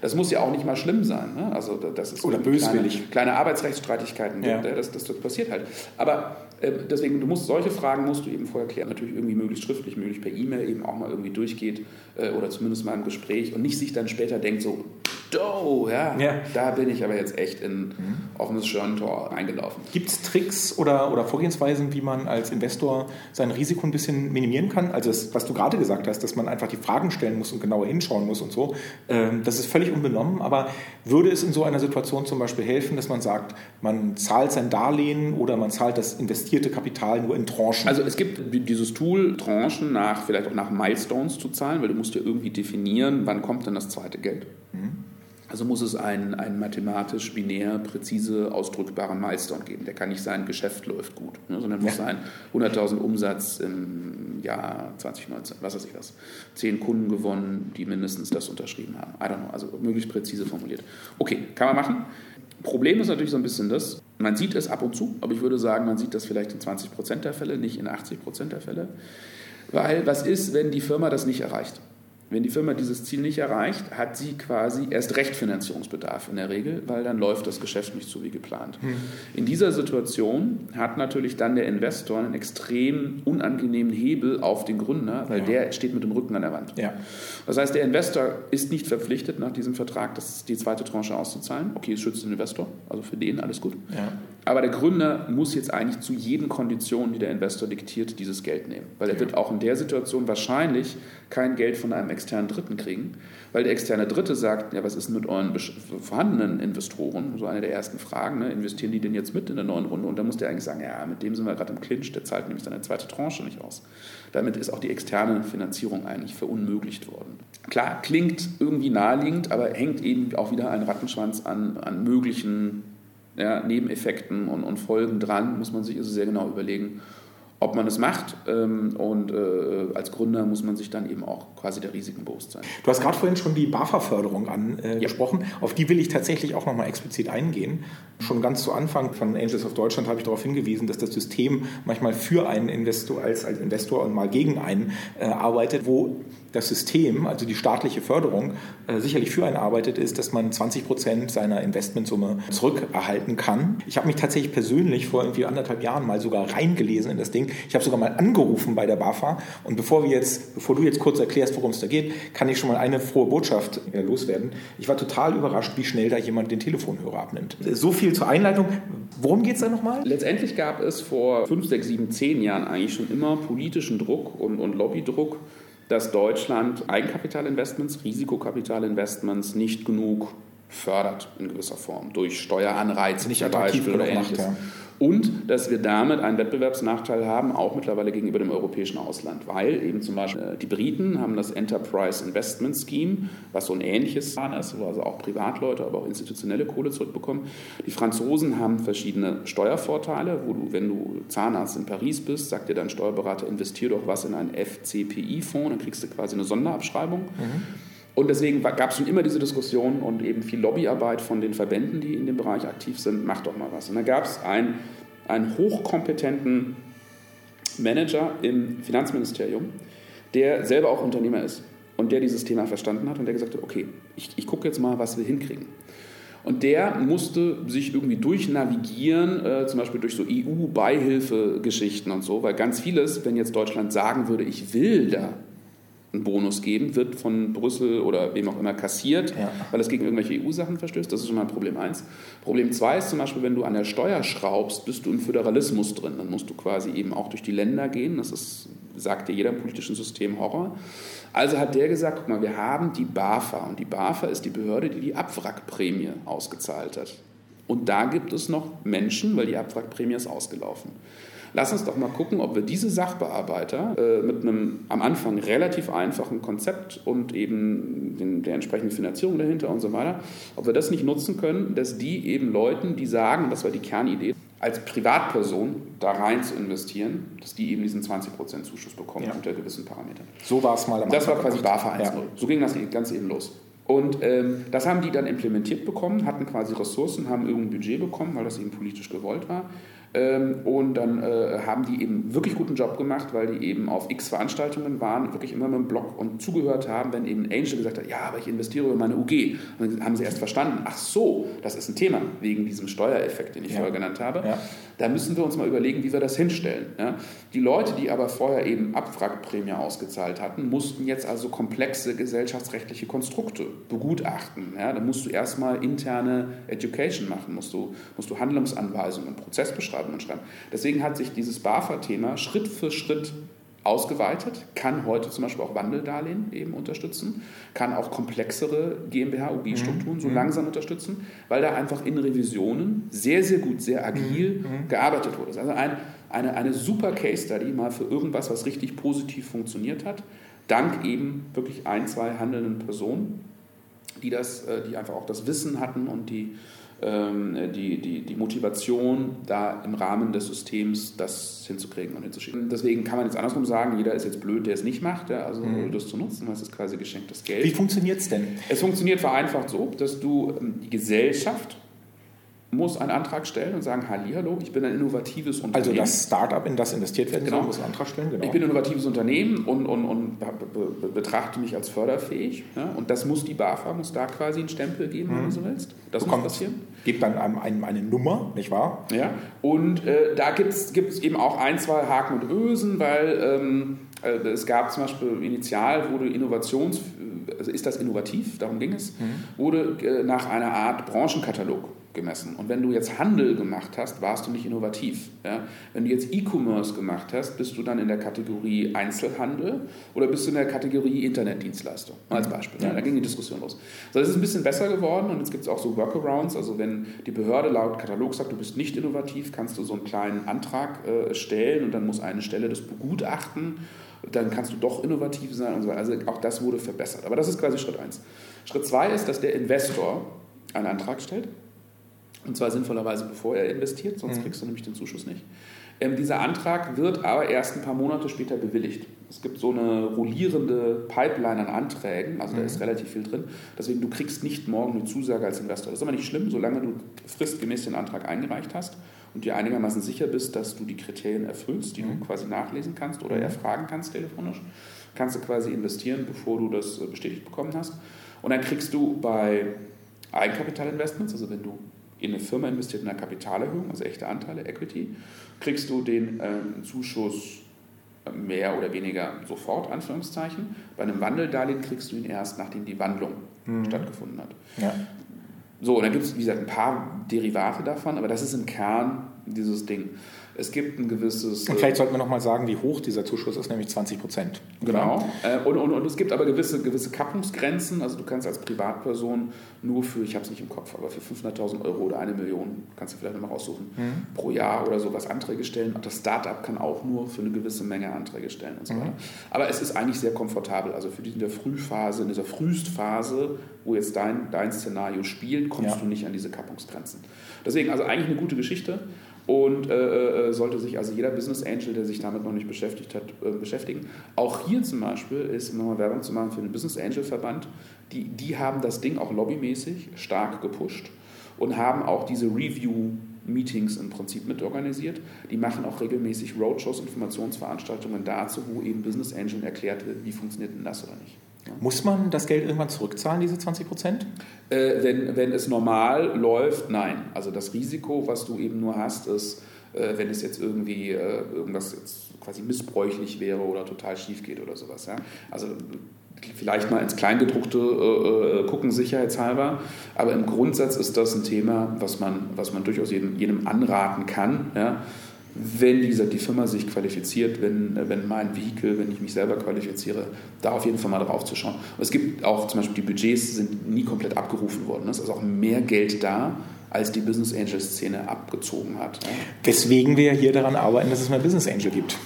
Das muss ja auch nicht mal schlimm sein. Ne? Also das ist Oder böswillig. Kleine, kleine Arbeitsrechtsstreitigkeiten. Ja. Das, das, das, passiert halt. Aber äh, deswegen, du musst solche Fragen musst du eben vorher klären. Natürlich irgendwie möglichst schriftlich, möglichst per E-Mail eben auch mal irgendwie durchgeht äh, oder zumindest mal im Gespräch und nicht sich dann später denkt so, do, ja, ja. da bin ich aber jetzt echt in mhm. offenes Scheunentor eingelaufen. Gibt es Tricks oder, oder Vorgehensweisen, wie man als Investor sein Risiko ein bisschen minimieren kann? Also das, was du gerade gesagt hast, dass man einfach die Fragen stellen muss und genauer hinschauen muss und so, ähm, das ist völlig unbenommen, aber würde es in so einer Situation zum Beispiel helfen, dass man sagt, man zahlt sein Darlehen oder man zahlt das investierte Kapital nur in Tranchen? Also es gibt dieses Tool, Tranchen nach, vielleicht auch nach Milestones zu zahlen, weil du musst ja irgendwie definieren, wann kommt denn das zweite Geld. Mhm. Also muss es einen, einen mathematisch binär präzise ausdrückbaren Milestone geben. Der kann nicht sein, Geschäft läuft gut, ne, sondern muss sein 100.000 Umsatz im Jahr 2019, was weiß ich was. Zehn Kunden gewonnen, die mindestens das unterschrieben haben. I don't know, also möglichst präzise formuliert. Okay, kann man machen. Problem ist natürlich so ein bisschen das, man sieht es ab und zu, aber ich würde sagen, man sieht das vielleicht in 20 Prozent der Fälle, nicht in 80 Prozent der Fälle. Weil was ist, wenn die Firma das nicht erreicht? Wenn die Firma dieses Ziel nicht erreicht, hat sie quasi erst recht Finanzierungsbedarf in der Regel, weil dann läuft das Geschäft nicht so wie geplant. Hm. In dieser Situation hat natürlich dann der Investor einen extrem unangenehmen Hebel auf den Gründer, weil ja. der steht mit dem Rücken an der Wand. Ja. Das heißt, der Investor ist nicht verpflichtet, nach diesem Vertrag das, die zweite Tranche auszuzahlen. Okay, es schützt den Investor, also für den alles gut. Ja. Aber der Gründer muss jetzt eigentlich zu jeden Konditionen, die der Investor diktiert, dieses Geld nehmen. Weil er wird auch in der Situation wahrscheinlich kein Geld von einem externen Dritten kriegen, weil der externe Dritte sagt, ja, was ist mit euren vorhandenen Investoren? So eine der ersten Fragen, ne? investieren die denn jetzt mit in der neuen Runde? Und dann muss der eigentlich sagen, ja, mit dem sind wir gerade im Clinch, der zahlt nämlich seine zweite Tranche nicht aus. Damit ist auch die externe Finanzierung eigentlich verunmöglicht worden. Klar, klingt irgendwie naheliegend, aber hängt eben auch wieder ein Rattenschwanz an, an möglichen ja, Nebeneffekten und, und Folgen dran, muss man sich also sehr genau überlegen, ob man es macht. Ähm, und äh, als Gründer muss man sich dann eben auch quasi der Risiken bewusst sein. Du hast gerade vorhin schon die BAFA-Förderung angesprochen. Ja. Auf die will ich tatsächlich auch nochmal explizit eingehen. Schon ganz zu Anfang von Angels of Deutschland habe ich darauf hingewiesen, dass das System manchmal für einen Investor als, als Investor und mal gegen einen äh, arbeitet, wo das System, also die staatliche Förderung, äh, sicherlich für einen arbeitet, ist, dass man 20 Prozent seiner Investmentsumme zurückerhalten kann. Ich habe mich tatsächlich persönlich vor irgendwie anderthalb Jahren mal sogar reingelesen in das Ding. Ich habe sogar mal angerufen bei der BAFA. Und bevor, wir jetzt, bevor du jetzt kurz erklärst, worum es da geht, kann ich schon mal eine frohe Botschaft äh, loswerden. Ich war total überrascht, wie schnell da jemand den Telefonhörer abnimmt. So viel zur Einleitung. Worum geht es da nochmal? Letztendlich gab es vor 5, 6, 7, 10 Jahren eigentlich schon immer politischen Druck und, und Lobbydruck dass Deutschland Eigenkapitalinvestments, Risikokapitalinvestments nicht genug fördert in gewisser Form durch Steueranreize nicht attraktiv oder ähnliches. Ja. Und dass wir damit einen Wettbewerbsnachteil haben, auch mittlerweile gegenüber dem europäischen Ausland, weil eben zum Beispiel äh, die Briten haben das Enterprise Investment Scheme, was so ein ähnliches Plan ist, wo also auch Privatleute, aber auch institutionelle Kohle zurückbekommen. Die Franzosen haben verschiedene Steuervorteile, wo du, wenn du Zahnarzt in Paris bist, sagt dir dein Steuerberater, investier doch was in einen FCPI-Fonds, dann kriegst du quasi eine Sonderabschreibung. Mhm. Und deswegen gab es schon immer diese Diskussion und eben viel Lobbyarbeit von den Verbänden, die in dem Bereich aktiv sind, macht doch mal was. Und da gab es einen, einen hochkompetenten Manager im Finanzministerium, der selber auch Unternehmer ist und der dieses Thema verstanden hat und der gesagt hat, okay, ich, ich gucke jetzt mal, was wir hinkriegen. Und der musste sich irgendwie durchnavigieren, äh, zum Beispiel durch so EU-Beihilfegeschichten und so, weil ganz vieles, wenn jetzt Deutschland sagen würde, ich will da einen Bonus geben, wird von Brüssel oder wem auch immer kassiert, ja. weil es gegen irgendwelche EU-Sachen verstößt. Das ist schon mal Problem 1. Problem 2 ist zum Beispiel, wenn du an der Steuer schraubst, bist du im Föderalismus drin. Dann musst du quasi eben auch durch die Länder gehen. Das ist, sagt dir jeder im politischen System Horror. Also hat der gesagt, guck mal, wir haben die BAFA und die BAFA ist die Behörde, die die Abwrackprämie ausgezahlt hat. Und da gibt es noch Menschen, weil die Abwrackprämie ist ausgelaufen. Lass uns doch mal gucken, ob wir diese Sachbearbeiter äh, mit einem am Anfang relativ einfachen Konzept und eben den, der entsprechenden Finanzierung dahinter und so weiter, ob wir das nicht nutzen können, dass die eben Leuten, die sagen, das war die Kernidee, als Privatperson da rein zu investieren, dass die eben diesen 20% Zuschuss bekommen ja. unter gewissen Parametern. So war es mal am Das war quasi BAFA 1.0. Ja. So ging das ganz eben los. Und ähm, das haben die dann implementiert bekommen, hatten quasi Ressourcen, haben irgendein Budget bekommen, weil das eben politisch gewollt war. Ähm, und dann äh, haben die eben wirklich guten Job gemacht, weil die eben auf x Veranstaltungen waren, wirklich immer mit dem Blog und zugehört haben, wenn eben Angel gesagt hat, ja, aber ich investiere über meine UG. Und dann haben sie erst verstanden, ach so, das ist ein Thema, wegen diesem Steuereffekt, den ich ja. vorher genannt habe. Ja. Da müssen wir uns mal überlegen, wie wir das hinstellen. Ja? Die Leute, die aber vorher eben Abwrackprämie ausgezahlt hatten, mussten jetzt also komplexe gesellschaftsrechtliche Konstrukte begutachten. Da musst du erstmal interne Education machen, musst du, musst du Handlungsanweisungen, Prozessbeschreibungen Schreiben und Schreiben. Deswegen hat sich dieses BAFA-Thema Schritt für Schritt ausgeweitet, kann heute zum Beispiel auch Wandeldarlehen eben unterstützen, kann auch komplexere GmbH-UG-Strukturen mhm. so langsam unterstützen, weil da einfach in Revisionen sehr, sehr gut, sehr agil mhm. mhm. gearbeitet wurde. Also ein, eine, eine super Case-Study mal für irgendwas, was richtig positiv funktioniert hat, dank eben wirklich ein, zwei handelnden Personen, die, das, äh, die einfach auch das Wissen hatten und die die, die, die Motivation, da im Rahmen des Systems das hinzukriegen und hinzuschieben. Deswegen kann man jetzt andersrum sagen, jeder ist jetzt blöd, der es nicht macht, ja, also mhm. das zu nutzen, es ist quasi geschenktes Geld. Wie funktioniert es denn? Es funktioniert vereinfacht so, dass du ähm, die Gesellschaft muss einen Antrag stellen und sagen, hallo, ich bin ein innovatives Unternehmen. Also das Startup, in das investiert werden genau. soll, muss einen Antrag stellen? Genau. Ich bin ein innovatives Unternehmen und, und, und be betrachte mich als förderfähig. Ja? Und das muss die BAFA, muss da quasi einen Stempel geben, mhm. wenn du so willst. Das Bekommt, muss passieren. Gibt dann einem, einem eine Nummer, nicht wahr? Ja, und äh, da gibt es eben auch ein, zwei Haken und Ösen, weil ähm, äh, es gab zum Beispiel initial, wurde Innovations... Also ist das innovativ, darum ging es, mhm. wurde äh, nach einer Art Branchenkatalog gemessen. Und wenn du jetzt Handel gemacht hast, warst du nicht innovativ. Ja? Wenn du jetzt E-Commerce gemacht hast, bist du dann in der Kategorie Einzelhandel oder bist du in der Kategorie Internetdienstleistung, als Beispiel. Ja, da ging die Diskussion los. So, das ist ein bisschen besser geworden und jetzt gibt es auch so Workarounds. Also wenn die Behörde laut Katalog sagt, du bist nicht innovativ, kannst du so einen kleinen Antrag äh, stellen und dann muss eine Stelle das begutachten. Dann kannst du doch innovativ sein und so weiter. Also auch das wurde verbessert. Aber das ist quasi Schritt 1. Schritt 2 ist, dass der Investor einen Antrag stellt und zwar sinnvollerweise, bevor er investiert, sonst mhm. kriegst du nämlich den Zuschuss nicht. Ähm, dieser Antrag wird aber erst ein paar Monate später bewilligt. Es gibt so eine rollierende Pipeline an Anträgen, also mhm. da ist relativ viel drin. Deswegen, du kriegst nicht morgen eine Zusage als Investor. Das ist aber nicht schlimm, solange du fristgemäß den Antrag eingereicht hast und dir einigermaßen sicher bist, dass du die Kriterien erfüllst, die mhm. du quasi nachlesen kannst oder mhm. erfragen kannst telefonisch, kannst du quasi investieren, bevor du das äh, bestätigt bekommen hast. Und dann kriegst du bei Eigenkapitalinvestments, also wenn du in eine Firma investiert in eine Kapitalerhöhung, also echte Anteile, Equity, kriegst du den ähm, Zuschuss mehr oder weniger sofort, Anführungszeichen. Bei einem Wandeldarlehen kriegst du ihn erst, nachdem die Wandlung mhm. stattgefunden hat. Ja. So, und dann gibt es, wie gesagt, ein paar Derivate davon, aber das ist im Kern dieses Ding. Es gibt ein gewisses. Und vielleicht sollten wir nochmal sagen, wie hoch dieser Zuschuss ist, nämlich 20 Prozent. Genau. Äh, und, und, und es gibt aber gewisse, gewisse Kappungsgrenzen. Also du kannst als Privatperson nur für, ich habe es nicht im Kopf, aber für 500.000 Euro oder eine Million, kannst du vielleicht nochmal raussuchen, mhm. pro Jahr oder sowas Anträge stellen. Und das Startup kann auch nur für eine gewisse Menge Anträge stellen und so mhm. weiter. Aber es ist eigentlich sehr komfortabel. Also für die in der Frühphase, in dieser Frühstphase, wo jetzt dein, dein Szenario spielt, kommst ja. du nicht an diese Kappungsgrenzen. Deswegen also eigentlich eine gute Geschichte. Und äh, äh, sollte sich also jeder Business Angel, der sich damit noch nicht beschäftigt hat, äh, beschäftigen. Auch hier zum Beispiel ist nochmal Werbung zu machen für den Business Angel Verband. Die, die haben das Ding auch lobbymäßig stark gepusht und haben auch diese Review Meetings im Prinzip mitorganisiert. Die machen auch regelmäßig Roadshows, Informationsveranstaltungen dazu, wo eben Business Angel erklärt wird, wie funktioniert denn das oder nicht. Muss man das Geld irgendwann zurückzahlen, diese 20 Prozent? Äh, wenn, wenn es normal läuft, nein. Also das Risiko, was du eben nur hast, ist, äh, wenn es jetzt irgendwie äh, irgendwas jetzt quasi missbräuchlich wäre oder total schief geht oder sowas. Ja? Also vielleicht mal ins Kleingedruckte äh, äh, gucken, sicherheitshalber. Aber im Grundsatz ist das ein Thema, was man, was man durchaus jedem, jedem anraten kann. Ja? Wenn wie gesagt, die Firma sich qualifiziert, wenn, wenn mein Vehikel, wenn ich mich selber qualifiziere, da auf jeden Fall mal drauf zu schauen. Und es gibt auch zum Beispiel, die Budgets sind nie komplett abgerufen worden. Es ist auch mehr Geld da, als die Business Angel Szene abgezogen hat. Deswegen wir hier daran arbeiten, dass es mehr Business Angel gibt.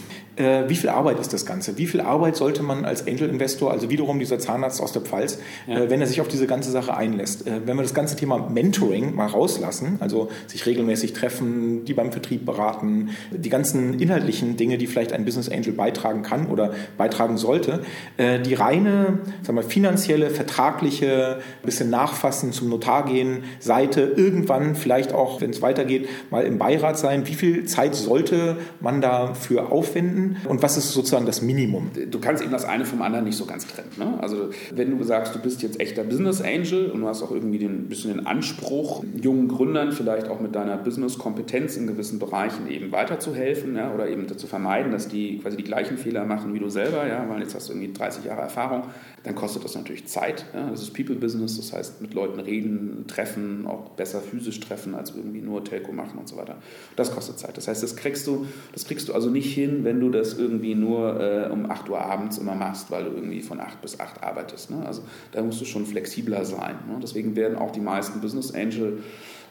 Äh, wie viel Arbeit ist das Ganze? Wie viel Arbeit sollte man als Angel-Investor, also wiederum dieser Zahnarzt aus der Pfalz, ja. äh, wenn er sich auf diese ganze Sache einlässt? Äh, wenn wir das ganze Thema Mentoring mal rauslassen, also sich regelmäßig treffen, die beim Vertrieb beraten, die ganzen inhaltlichen Dinge, die vielleicht ein Business Angel beitragen kann oder beitragen sollte, äh, die reine, sagen wir, finanzielle, vertragliche, bisschen nachfassen, zum Notar gehen, Seite, irgendwann vielleicht auch, wenn es weitergeht, mal im Beirat sein. Wie viel Zeit sollte man dafür aufwenden? Und was ist sozusagen das Minimum? Du kannst eben das eine vom anderen nicht so ganz trennen. Ne? Also wenn du sagst, du bist jetzt echter Business Angel und du hast auch irgendwie den bisschen den Anspruch, jungen Gründern vielleicht auch mit deiner Business-Kompetenz in gewissen Bereichen eben weiterzuhelfen ja, oder eben zu vermeiden, dass die quasi die gleichen Fehler machen wie du selber, ja, weil jetzt hast du irgendwie 30 Jahre Erfahrung, dann kostet das natürlich Zeit. Ja? Das ist People-Business, das heißt mit Leuten reden, treffen, auch besser physisch treffen, als irgendwie nur Telco machen und so weiter. Das kostet Zeit. Das heißt, das kriegst du, das kriegst du also nicht hin, wenn du das irgendwie nur äh, um 8 Uhr abends immer machst, weil du irgendwie von 8 bis 8 arbeitest. Ne? Also da musst du schon flexibler sein. Ne? Deswegen werden auch die meisten Business Angel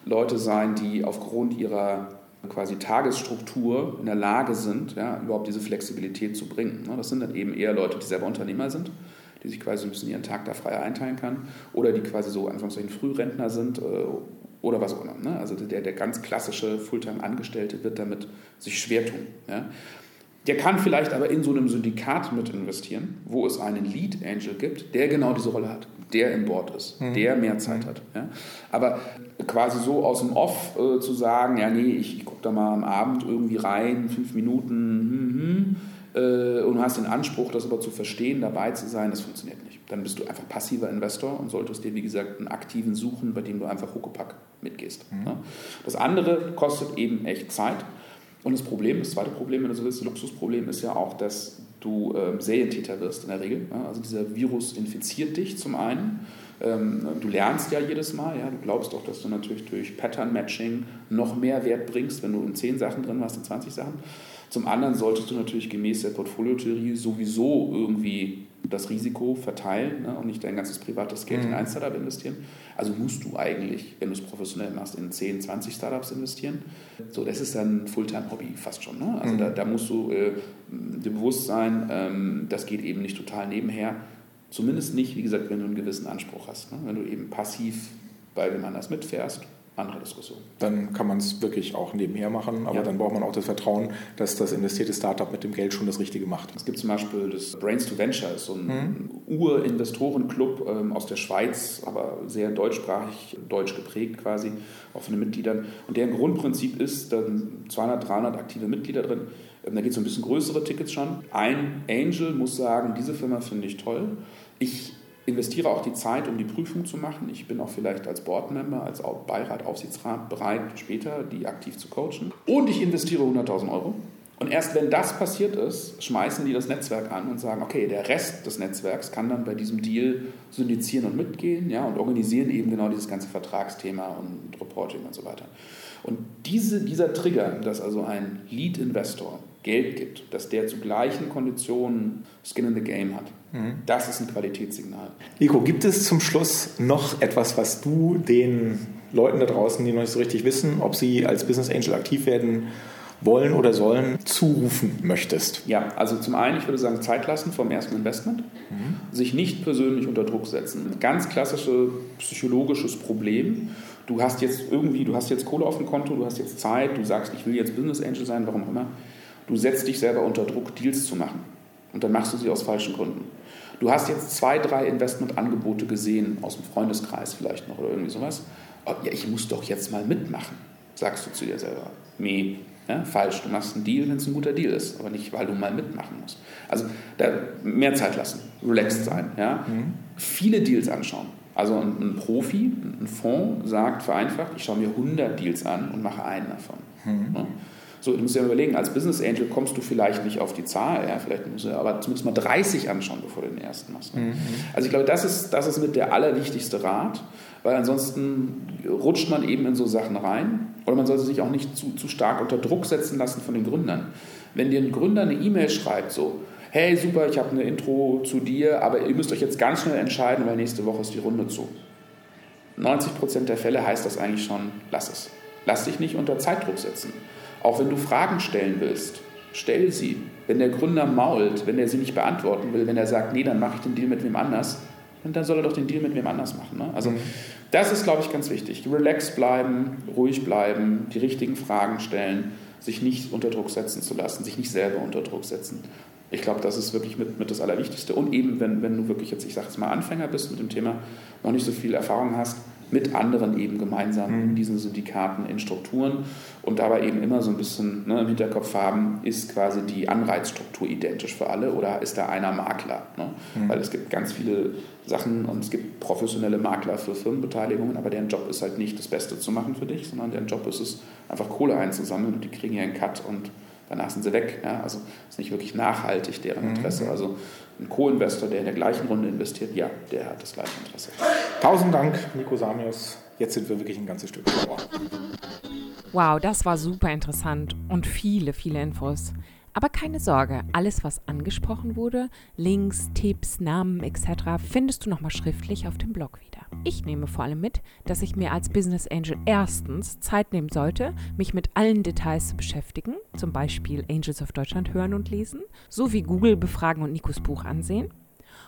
Leute sein, die aufgrund ihrer quasi Tagesstruktur in der Lage sind, ja, überhaupt diese Flexibilität zu bringen. Ne? Das sind dann eben eher Leute, die selber Unternehmer sind, die sich quasi ein bisschen ihren Tag da frei einteilen kann oder die quasi so Anführungszeichen Frührentner sind äh, oder was auch immer. Ne? Also der, der ganz klassische Fulltime-Angestellte wird damit sich schwer tun. Ja? Der kann vielleicht aber in so einem Syndikat mit investieren, wo es einen Lead Angel gibt, der genau diese Rolle hat, der im Board ist, mhm. der mehr Zeit hat. Ja? Aber quasi so aus dem Off äh, zu sagen, ja, nee, ich, ich gucke da mal am Abend irgendwie rein, fünf Minuten, hm, hm, äh, und hast den Anspruch, das aber zu verstehen, dabei zu sein, das funktioniert nicht. Dann bist du einfach passiver Investor und solltest dir, wie gesagt, einen aktiven suchen, bei dem du einfach Huckepack mitgehst. Mhm. Ja? Das andere kostet eben echt Zeit. Und das Problem, das zweite Problem, wenn du so willst, das Luxusproblem ist ja auch, dass du ähm, Serientäter wirst in der Regel. Ja? Also dieser Virus infiziert dich zum einen. Ähm, du lernst ja jedes Mal, ja, du glaubst auch, dass du natürlich durch Pattern Matching noch mehr Wert bringst, wenn du in 10 Sachen drin warst, in 20 Sachen. Zum anderen solltest du natürlich gemäß der Portfoliotheorie sowieso irgendwie das Risiko verteilen ne, und nicht dein ganzes privates Geld mhm. in ein Startup investieren. Also musst du eigentlich, wenn du es professionell machst, in 10, 20 Startups investieren. So, das ist dann Fulltime-Hobby fast schon. Ne? Also mhm. da, da, musst du äh, dir bewusst sein, ähm, das geht eben nicht total nebenher. Zumindest nicht, wie gesagt, wenn du einen gewissen Anspruch hast. Ne? Wenn du eben passiv bei wem anders mitfährst andere Diskussion. Dann kann man es wirklich auch nebenher machen, aber ja. dann braucht man auch das Vertrauen, dass das investierte Startup mit dem Geld schon das Richtige macht. Es gibt zum Beispiel das Brains to Venture, so ein mhm. Ur-Investorenclub ähm, aus der Schweiz, aber sehr deutschsprachig, deutsch geprägt quasi, auch von den Mitgliedern. Und deren Grundprinzip ist, da sind 200, 300 aktive Mitglieder drin. Ähm, da geht es um ein bisschen größere Tickets schon. Ein Angel muss sagen, diese Firma finde ich toll. Ich investiere auch die Zeit, um die Prüfung zu machen. Ich bin auch vielleicht als Boardmember, als Beirat, Aufsichtsrat bereit, später die aktiv zu coachen. Und ich investiere 100.000 Euro. Und erst wenn das passiert ist, schmeißen die das Netzwerk an und sagen, okay, der Rest des Netzwerks kann dann bei diesem Deal syndizieren und mitgehen ja, und organisieren eben genau dieses ganze Vertragsthema und Reporting und so weiter. Und diese, dieser Trigger, dass also ein Lead-Investor Geld gibt, dass der zu gleichen Konditionen Skin in the Game hat, mhm. das ist ein Qualitätssignal. Nico, gibt es zum Schluss noch etwas, was du den Leuten da draußen, die noch nicht so richtig wissen, ob sie als Business Angel aktiv werden wollen oder sollen, zurufen möchtest? Ja, also zum einen, ich würde sagen, Zeit lassen vom ersten Investment, mhm. sich nicht persönlich unter Druck setzen. Ein ganz klassisches psychologisches Problem. Du hast jetzt irgendwie, du hast jetzt Kohle auf dem Konto, du hast jetzt Zeit, du sagst, ich will jetzt Business Angel sein, warum auch immer. Du setzt dich selber unter Druck, Deals zu machen. Und dann machst du sie aus falschen Gründen. Du hast jetzt zwei, drei Investmentangebote gesehen, aus dem Freundeskreis vielleicht noch oder irgendwie sowas. Oh, ja, ich muss doch jetzt mal mitmachen, sagst du zu dir selber. Nee, ja, falsch. Du machst einen Deal, wenn es ein guter Deal ist, aber nicht, weil du mal mitmachen musst. Also da mehr Zeit lassen, relaxed sein. Ja? Mhm. Viele Deals anschauen. Also ein, ein, Profi, ein Fonds sagt vereinfacht, ich schaue mir 100 Deals an und mache einen davon. Mhm. Ja? So, du musst dir überlegen, als Business Angel kommst du vielleicht nicht auf die Zahl, ja, vielleicht musst du aber zumindest mal 30 anschauen, bevor du den ersten machst. Ne? Mhm. Also ich glaube, das ist, das ist mit der allerwichtigste Rat, weil ansonsten rutscht man eben in so Sachen rein oder man sollte sich auch nicht zu, zu stark unter Druck setzen lassen von den Gründern. Wenn dir ein Gründer eine E-Mail schreibt, so, hey super, ich habe eine Intro zu dir, aber ihr müsst euch jetzt ganz schnell entscheiden, weil nächste Woche ist die Runde zu. 90% der Fälle heißt das eigentlich schon, lass es. Lass dich nicht unter Zeitdruck setzen. Auch wenn du Fragen stellen willst, stell sie. Wenn der Gründer mault, wenn er sie nicht beantworten will, wenn er sagt, nee, dann mache ich den Deal mit wem anders, dann soll er doch den Deal mit wem anders machen. Ne? Also mhm. das ist, glaube ich, ganz wichtig. Relax bleiben, ruhig bleiben, die richtigen Fragen stellen, sich nicht unter Druck setzen zu lassen, sich nicht selber unter Druck setzen. Ich glaube, das ist wirklich mit, mit das Allerwichtigste. Und eben, wenn, wenn du wirklich jetzt, ich sage jetzt mal, Anfänger bist mit dem Thema, noch nicht so viel Erfahrung hast, mit anderen eben gemeinsam mhm. in diesen Syndikaten, in Strukturen und dabei eben immer so ein bisschen ne, im Hinterkopf haben, ist quasi die Anreizstruktur identisch für alle oder ist da einer Makler? Ne? Mhm. Weil es gibt ganz viele Sachen und es gibt professionelle Makler für Firmenbeteiligungen, aber deren Job ist halt nicht das Beste zu machen für dich, sondern deren Job ist es, einfach Kohle einzusammeln und die kriegen ja einen Cut und danach sind sie weg. Ja? Also ist nicht wirklich nachhaltig deren mhm. Interesse. Also ein Co-Investor, der in der gleichen Runde investiert, ja, der hat das gleiche Interesse. Tausend Dank, Nico Samios. Jetzt sind wir wirklich ein ganzes Stück schlauer. Wow, das war super interessant und viele, viele Infos. Aber keine Sorge, alles, was angesprochen wurde, Links, Tipps, Namen etc., findest du nochmal schriftlich auf dem Blog wieder. Ich nehme vor allem mit, dass ich mir als Business Angel erstens Zeit nehmen sollte, mich mit allen Details zu beschäftigen, zum Beispiel Angels of Deutschland hören und lesen, sowie Google befragen und Nikos Buch ansehen.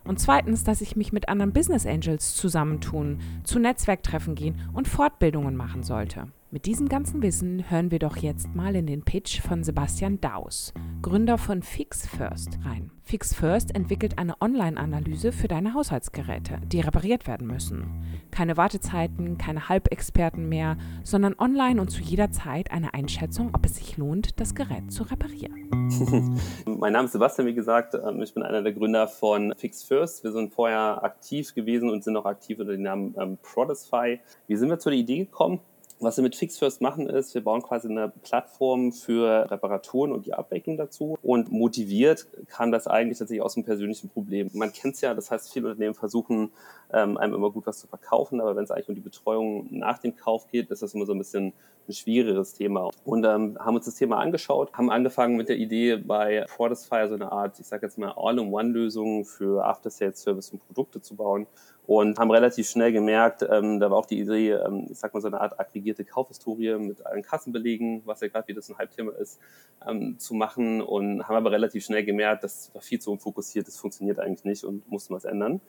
Und zweitens, dass ich mich mit anderen Business Angels zusammentun, zu Netzwerktreffen gehen und Fortbildungen machen sollte. Mit diesem ganzen Wissen hören wir doch jetzt mal in den Pitch von Sebastian Daus, Gründer von Fix First, rein. Fix First entwickelt eine Online-Analyse für deine Haushaltsgeräte, die repariert werden müssen. Keine Wartezeiten, keine Halbexperten mehr, sondern online und zu jeder Zeit eine Einschätzung, ob es sich lohnt, das Gerät zu reparieren. mein Name ist Sebastian, wie gesagt. Ähm, ich bin einer der Gründer von Fix First. Wir sind vorher aktiv gewesen und sind noch aktiv unter dem Namen ähm, Prodify. Wie sind wir zu der Idee gekommen? Was wir mit FixFirst machen ist, wir bauen quasi eine Plattform für Reparaturen und die Abwicklung dazu. Und motiviert kam das eigentlich tatsächlich aus einem persönlichen Problem. Man kennt es ja, das heißt, viele Unternehmen versuchen, ähm, einem immer gut was zu verkaufen, aber wenn es eigentlich um die Betreuung nach dem Kauf geht, ist das immer so ein bisschen ein schwierigeres Thema. Und ähm, haben uns das Thema angeschaut, haben angefangen mit der Idee bei Fortisfire so eine Art, ich sage jetzt mal All-in-One-Lösung für After-Sales-Service und Produkte zu bauen. Und haben relativ schnell gemerkt, ähm, da war auch die Idee, ähm, ich sag mal so eine Art aggregierte Kaufhistorie mit allen Kassenbelegen, was ja gerade wieder so ein Halbthema ist, ähm, zu machen. Und haben aber relativ schnell gemerkt, das war viel zu unfokussiert, das funktioniert eigentlich nicht und mussten was ändern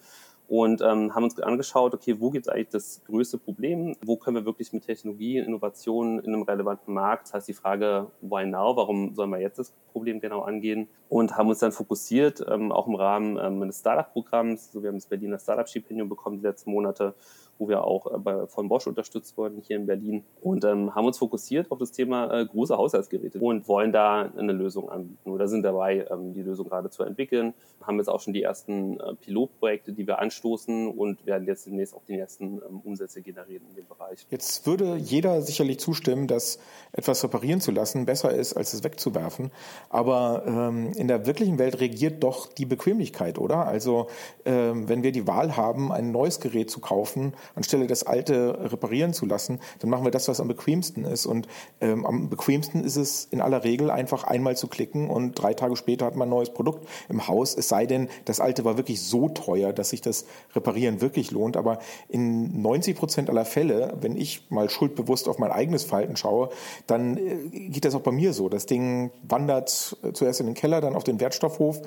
und ähm, haben uns angeschaut, okay, wo gibt es eigentlich das größte Problem? Wo können wir wirklich mit Technologie, Innovationen in einem relevanten Markt? Das heißt die Frage, why now? Warum sollen wir jetzt das Problem genau angehen? Und haben uns dann fokussiert, ähm, auch im Rahmen ähm, eines Startup-Programms. Also wir haben das Berliner Startup-Stipendium bekommen die letzten Monate wo wir auch äh, bei, von Bosch unterstützt wurden hier in Berlin und ähm, haben uns fokussiert auf das Thema äh, große Haushaltsgeräte und wollen da eine Lösung anbieten oder sind dabei, ähm, die Lösung gerade zu entwickeln. Haben jetzt auch schon die ersten äh, Pilotprojekte, die wir anstoßen und werden jetzt demnächst auch die ersten ähm, Umsätze generieren in dem Bereich. Jetzt würde jeder sicherlich zustimmen, dass etwas reparieren zu lassen besser ist, als es wegzuwerfen. Aber ähm, in der wirklichen Welt regiert doch die Bequemlichkeit, oder? Also ähm, wenn wir die Wahl haben, ein neues Gerät zu kaufen, anstelle das alte reparieren zu lassen, dann machen wir das, was am bequemsten ist. Und ähm, am bequemsten ist es in aller Regel einfach einmal zu klicken und drei Tage später hat man ein neues Produkt im Haus. Es sei denn, das alte war wirklich so teuer, dass sich das Reparieren wirklich lohnt. Aber in 90 Prozent aller Fälle, wenn ich mal schuldbewusst auf mein eigenes Verhalten schaue, dann äh, geht das auch bei mir so. Das Ding wandert äh, zuerst in den Keller, dann auf den Wertstoffhof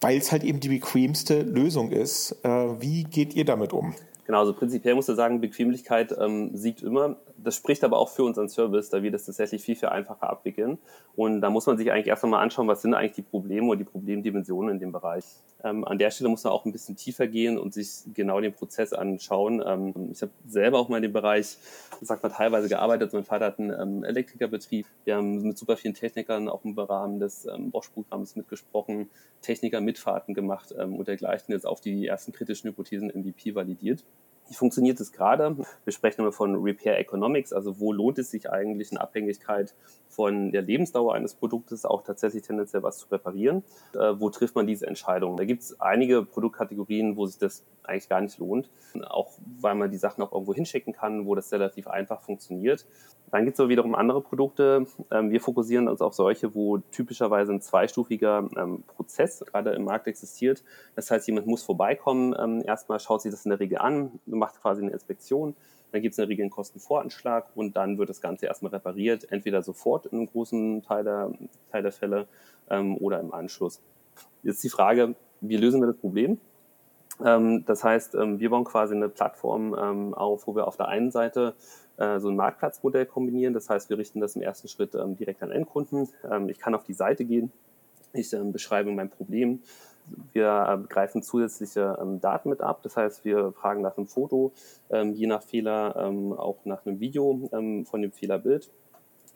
weil es halt eben die bequemste Lösung ist. Äh, wie geht ihr damit um? Genau, also prinzipiell muss ich sagen, Bequemlichkeit ähm, siegt immer. Das spricht aber auch für unseren Service, da wir das tatsächlich viel, viel einfacher abwickeln. Und da muss man sich eigentlich erst einmal anschauen, was sind eigentlich die Probleme oder die Problemdimensionen in dem Bereich. Ähm, an der Stelle muss man auch ein bisschen tiefer gehen und sich genau den Prozess anschauen. Ähm, ich habe selber auch mal in dem Bereich, sagt man, teilweise gearbeitet. Mein Vater hat einen ähm, Elektrikerbetrieb. Wir haben mit super vielen Technikern auch im Rahmen des ähm, Bosch-Programms mitgesprochen, Techniker-Mitfahrten gemacht ähm, und dergleichen jetzt auf die ersten kritischen Hypothesen MVP validiert. Wie funktioniert es gerade? Wir sprechen immer von Repair Economics, also wo lohnt es sich eigentlich in Abhängigkeit von der Lebensdauer eines Produktes auch tatsächlich tendenziell was zu reparieren? Äh, wo trifft man diese Entscheidung? Da gibt es einige Produktkategorien, wo sich das eigentlich gar nicht lohnt, auch weil man die Sachen auch irgendwo hinschicken kann, wo das relativ einfach funktioniert. Dann gibt es aber wiederum andere Produkte. Ähm, wir fokussieren uns auf solche, wo typischerweise ein zweistufiger ähm, Prozess gerade im Markt existiert. Das heißt, jemand muss vorbeikommen, ähm, erstmal schaut sich das in der Regel an, macht quasi eine Inspektion, dann gibt es in der einen Kostenvoranschlag und dann wird das Ganze erstmal repariert, entweder sofort in einem großen Teil der, Teil der Fälle oder im Anschluss. Jetzt die Frage, wie lösen wir das Problem? das heißt, wir bauen quasi eine Plattform auf, wo wir auf der einen Seite äh, so ein Marktplatzmodell kombinieren. Das heißt, wir richten das im ersten Schritt ähm, direkt an Endkunden. Ähm, ich kann auf die Seite gehen, ich ähm, beschreibe mein Problem. Wir äh, greifen zusätzliche ähm, Daten mit ab. Das heißt, wir fragen nach einem Foto, ähm, je nach Fehler ähm, auch nach einem Video von dem Fehlerbild,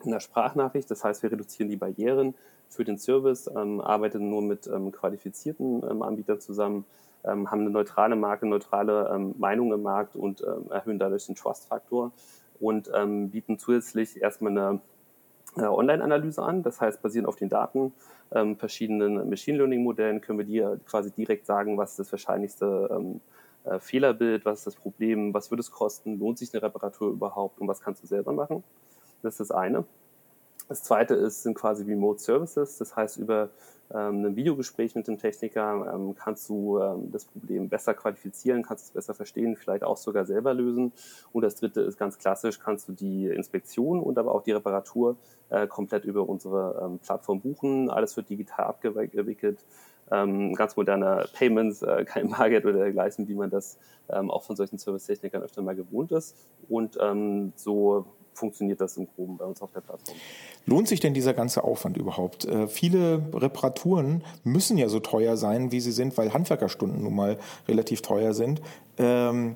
einer Sprachnachricht. Das heißt, wir reduzieren die Barrieren für den Service, arbeiten nur mit qualifizierten Anbietern zusammen, haben eine neutrale Marke, neutrale Meinung im Markt und erhöhen dadurch den Trust-Faktor und ähm, bieten zusätzlich erstmal eine Online-Analyse an. Das heißt, basierend auf den Daten ähm, verschiedenen Machine Learning-Modellen können wir dir quasi direkt sagen, was ist das wahrscheinlichste ähm, äh, Fehlerbild, was ist das Problem, was würde es kosten, lohnt sich eine Reparatur überhaupt und was kannst du selber machen. Das ist das eine. Das zweite ist, sind quasi Remote Services. Das heißt, über ähm, ein Videogespräch mit dem Techniker ähm, kannst du ähm, das Problem besser qualifizieren, kannst es besser verstehen, vielleicht auch sogar selber lösen. Und das dritte ist ganz klassisch, kannst du die Inspektion und aber auch die Reparatur äh, komplett über unsere Plattform buchen. Alles wird digital abgewickelt. ganz moderne Payments, äh, kein Bargeld oder dergleichen, wie man das auch von solchen Servicetechnikern öfter mal gewohnt ist. Und so funktioniert das im Groben bei uns auf der Plattform. Lohnt sich denn dieser ganze Aufwand überhaupt? Äh, viele Reparaturen müssen ja so teuer sein, wie sie sind, weil Handwerkerstunden nun mal relativ teuer sind. Ähm,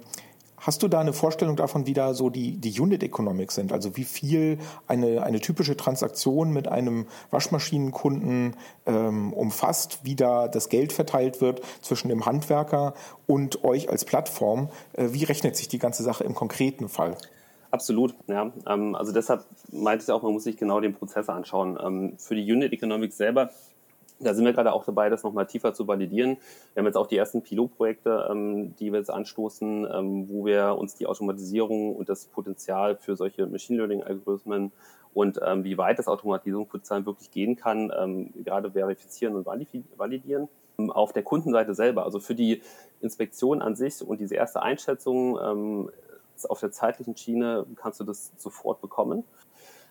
Hast du da eine Vorstellung davon, wie da so die, die Unit Economics sind? Also wie viel eine, eine typische Transaktion mit einem Waschmaschinenkunden ähm, umfasst, wie da das Geld verteilt wird zwischen dem Handwerker und euch als Plattform? Äh, wie rechnet sich die ganze Sache im konkreten Fall? Absolut, ja. Ähm, also deshalb meinte ich auch, man muss sich genau den Prozess anschauen. Ähm, für die Unit Economics selber da sind wir gerade auch dabei, das nochmal tiefer zu validieren. Wir haben jetzt auch die ersten Pilotprojekte, ähm, die wir jetzt anstoßen, wo wir uns die Automatisierung und das Potenzial für solche Machine Learning-Algorithmen und wie weit das Automatisierungspotenzial wirklich gehen kann, gerade verifizieren und validieren. Auf der Kundenseite selber, also für die Inspektion an sich und diese erste Einschätzung auf der zeitlichen Schiene kannst du das sofort bekommen.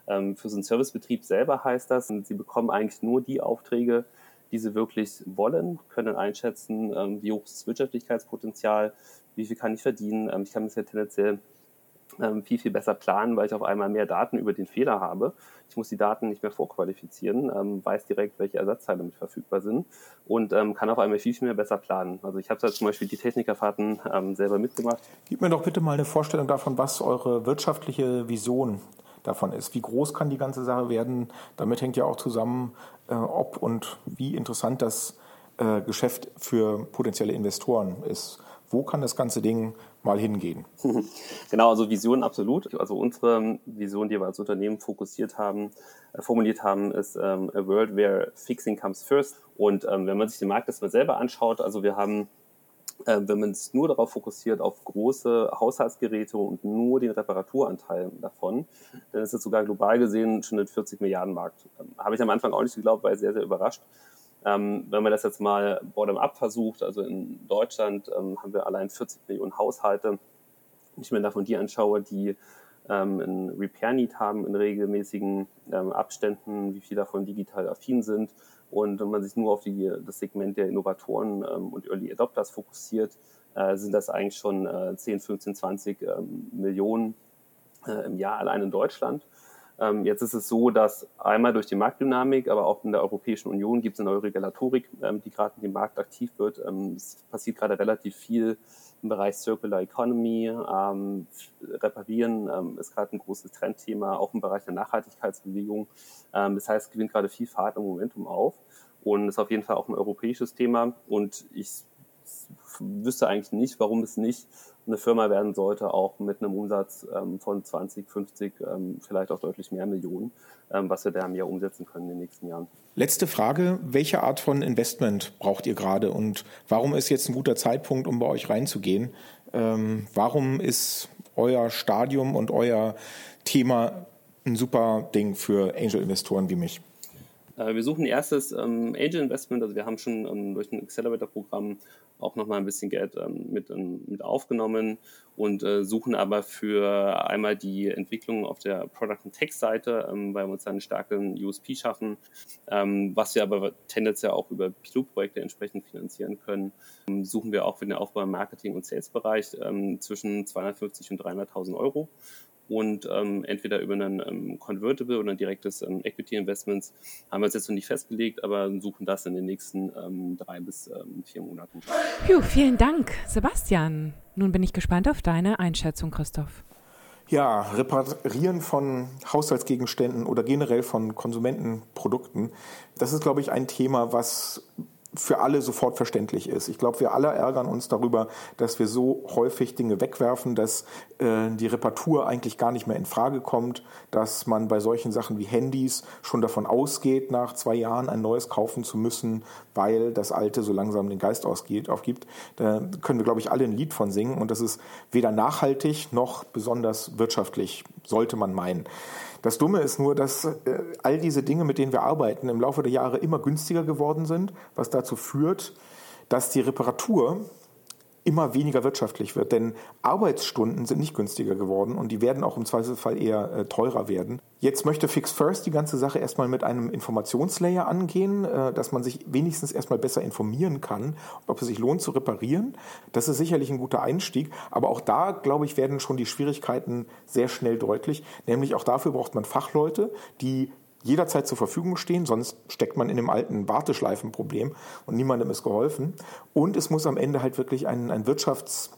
Ähm, für so einen Servicebetrieb selber heißt das, sie bekommen eigentlich nur die Aufträge, die sie wirklich wollen, können einschätzen, ähm, wie hoch ist das Wirtschaftlichkeitspotenzial, wie viel kann ich verdienen. Ähm, ich kann das ja tendenziell viel, viel besser planen, weil ich auf einmal mehr Daten über den Fehler habe. Ich muss die Daten nicht mehr vorqualifizieren, weiß direkt, welche Ersatzteile mit verfügbar sind und kann auf einmal viel, viel mehr besser planen. Also ich habe da zum Beispiel die Technikerfahrten selber mitgemacht. Gib mir doch bitte mal eine Vorstellung davon, was eure wirtschaftliche Vision davon ist. Wie groß kann die ganze Sache werden? Damit hängt ja auch zusammen, äh, ob und wie interessant das äh, Geschäft für potenzielle Investoren ist. Wo kann das ganze Ding mal hingehen? Genau, also Vision absolut. Also unsere Vision, die wir als Unternehmen fokussiert haben, äh, formuliert haben, ist ähm, a world where fixing comes first. Und ähm, wenn man sich den Markt erstmal selber anschaut, also wir haben äh, wenn man es nur darauf fokussiert, auf große Haushaltsgeräte und nur den Reparaturanteil davon, dann ist es sogar global gesehen schon ein 40 Milliarden Markt. Ähm, habe ich am Anfang auch nicht geglaubt, war sehr, sehr überrascht. Ähm, wenn man das jetzt mal bottom-up versucht, also in Deutschland ähm, haben wir allein 40 Millionen Haushalte. Wenn ich mir davon die anschaue, die ähm, ein Repair-Need haben in regelmäßigen ähm, Abständen, wie viele davon digital affin sind, und wenn man sich nur auf die, das Segment der Innovatoren ähm, und Early Adopters fokussiert, äh, sind das eigentlich schon äh, 10, 15, 20 ähm, Millionen äh, im Jahr allein in Deutschland. Ähm, jetzt ist es so, dass einmal durch die Marktdynamik, aber auch in der Europäischen Union gibt es eine neue Regulatorik, ähm, die gerade in dem Markt aktiv wird. Ähm, es passiert gerade relativ viel im Bereich Circular Economy. Reparieren ist gerade ein großes Trendthema, auch im Bereich der Nachhaltigkeitsbewegung. Das heißt, es gewinnt gerade viel Fahrt und Momentum auf und ist auf jeden Fall auch ein europäisches Thema. Und ich wüsste eigentlich nicht, warum es nicht eine Firma werden sollte, auch mit einem Umsatz ähm, von 20, 50, ähm, vielleicht auch deutlich mehr Millionen, ähm, was wir da im Jahr umsetzen können in den nächsten Jahren. Letzte Frage, welche Art von Investment braucht ihr gerade und warum ist jetzt ein guter Zeitpunkt, um bei euch reinzugehen? Ähm, warum ist euer Stadium und euer Thema ein super Ding für Angel-Investoren wie mich? Äh, wir suchen erstes ähm, Angel Investment, also wir haben schon ähm, durch ein Accelerator-Programm auch nochmal ein bisschen Geld ähm, mit, ähm, mit aufgenommen und äh, suchen aber für einmal die Entwicklung auf der Product- und Tech-Seite, ähm, weil wir uns einen starken USP schaffen, ähm, was wir aber tendenziell auch über Pilotprojekte entsprechend finanzieren können. Ähm, suchen wir auch für den Aufbau im Marketing- und Sales-Bereich ähm, zwischen 250 und 300.000 Euro und ähm, entweder über einen ähm, Convertible oder ein direktes ähm, Equity Investments haben wir uns jetzt noch nicht festgelegt, aber suchen das in den nächsten ähm, drei bis ähm, vier Monaten. Puh, vielen Dank, Sebastian. Nun bin ich gespannt auf deine Einschätzung, Christoph. Ja, Reparieren von Haushaltsgegenständen oder generell von Konsumentenprodukten, das ist, glaube ich, ein Thema, was für alle sofort verständlich ist. Ich glaube, wir alle ärgern uns darüber, dass wir so häufig Dinge wegwerfen, dass äh, die Reparatur eigentlich gar nicht mehr in Frage kommt, dass man bei solchen Sachen wie Handys schon davon ausgeht, nach zwei Jahren ein neues kaufen zu müssen, weil das alte so langsam den Geist ausgeht, aufgibt. Da können wir, glaube ich, alle ein Lied von singen und das ist weder nachhaltig noch besonders wirtschaftlich, sollte man meinen. Das Dumme ist nur, dass äh, all diese Dinge, mit denen wir arbeiten, im Laufe der Jahre immer günstiger geworden sind, was dazu führt, dass die Reparatur immer weniger wirtschaftlich wird. Denn Arbeitsstunden sind nicht günstiger geworden und die werden auch im Zweifelsfall eher äh, teurer werden. Jetzt möchte Fix First die ganze Sache erstmal mit einem Informationslayer angehen, äh, dass man sich wenigstens erstmal besser informieren kann, ob es sich lohnt zu reparieren. Das ist sicherlich ein guter Einstieg, aber auch da, glaube ich, werden schon die Schwierigkeiten sehr schnell deutlich. Nämlich auch dafür braucht man Fachleute, die jederzeit zur Verfügung stehen, sonst steckt man in einem alten Warteschleifenproblem und niemandem ist geholfen. Und es muss am Ende halt wirklich ein, ein Wirtschafts-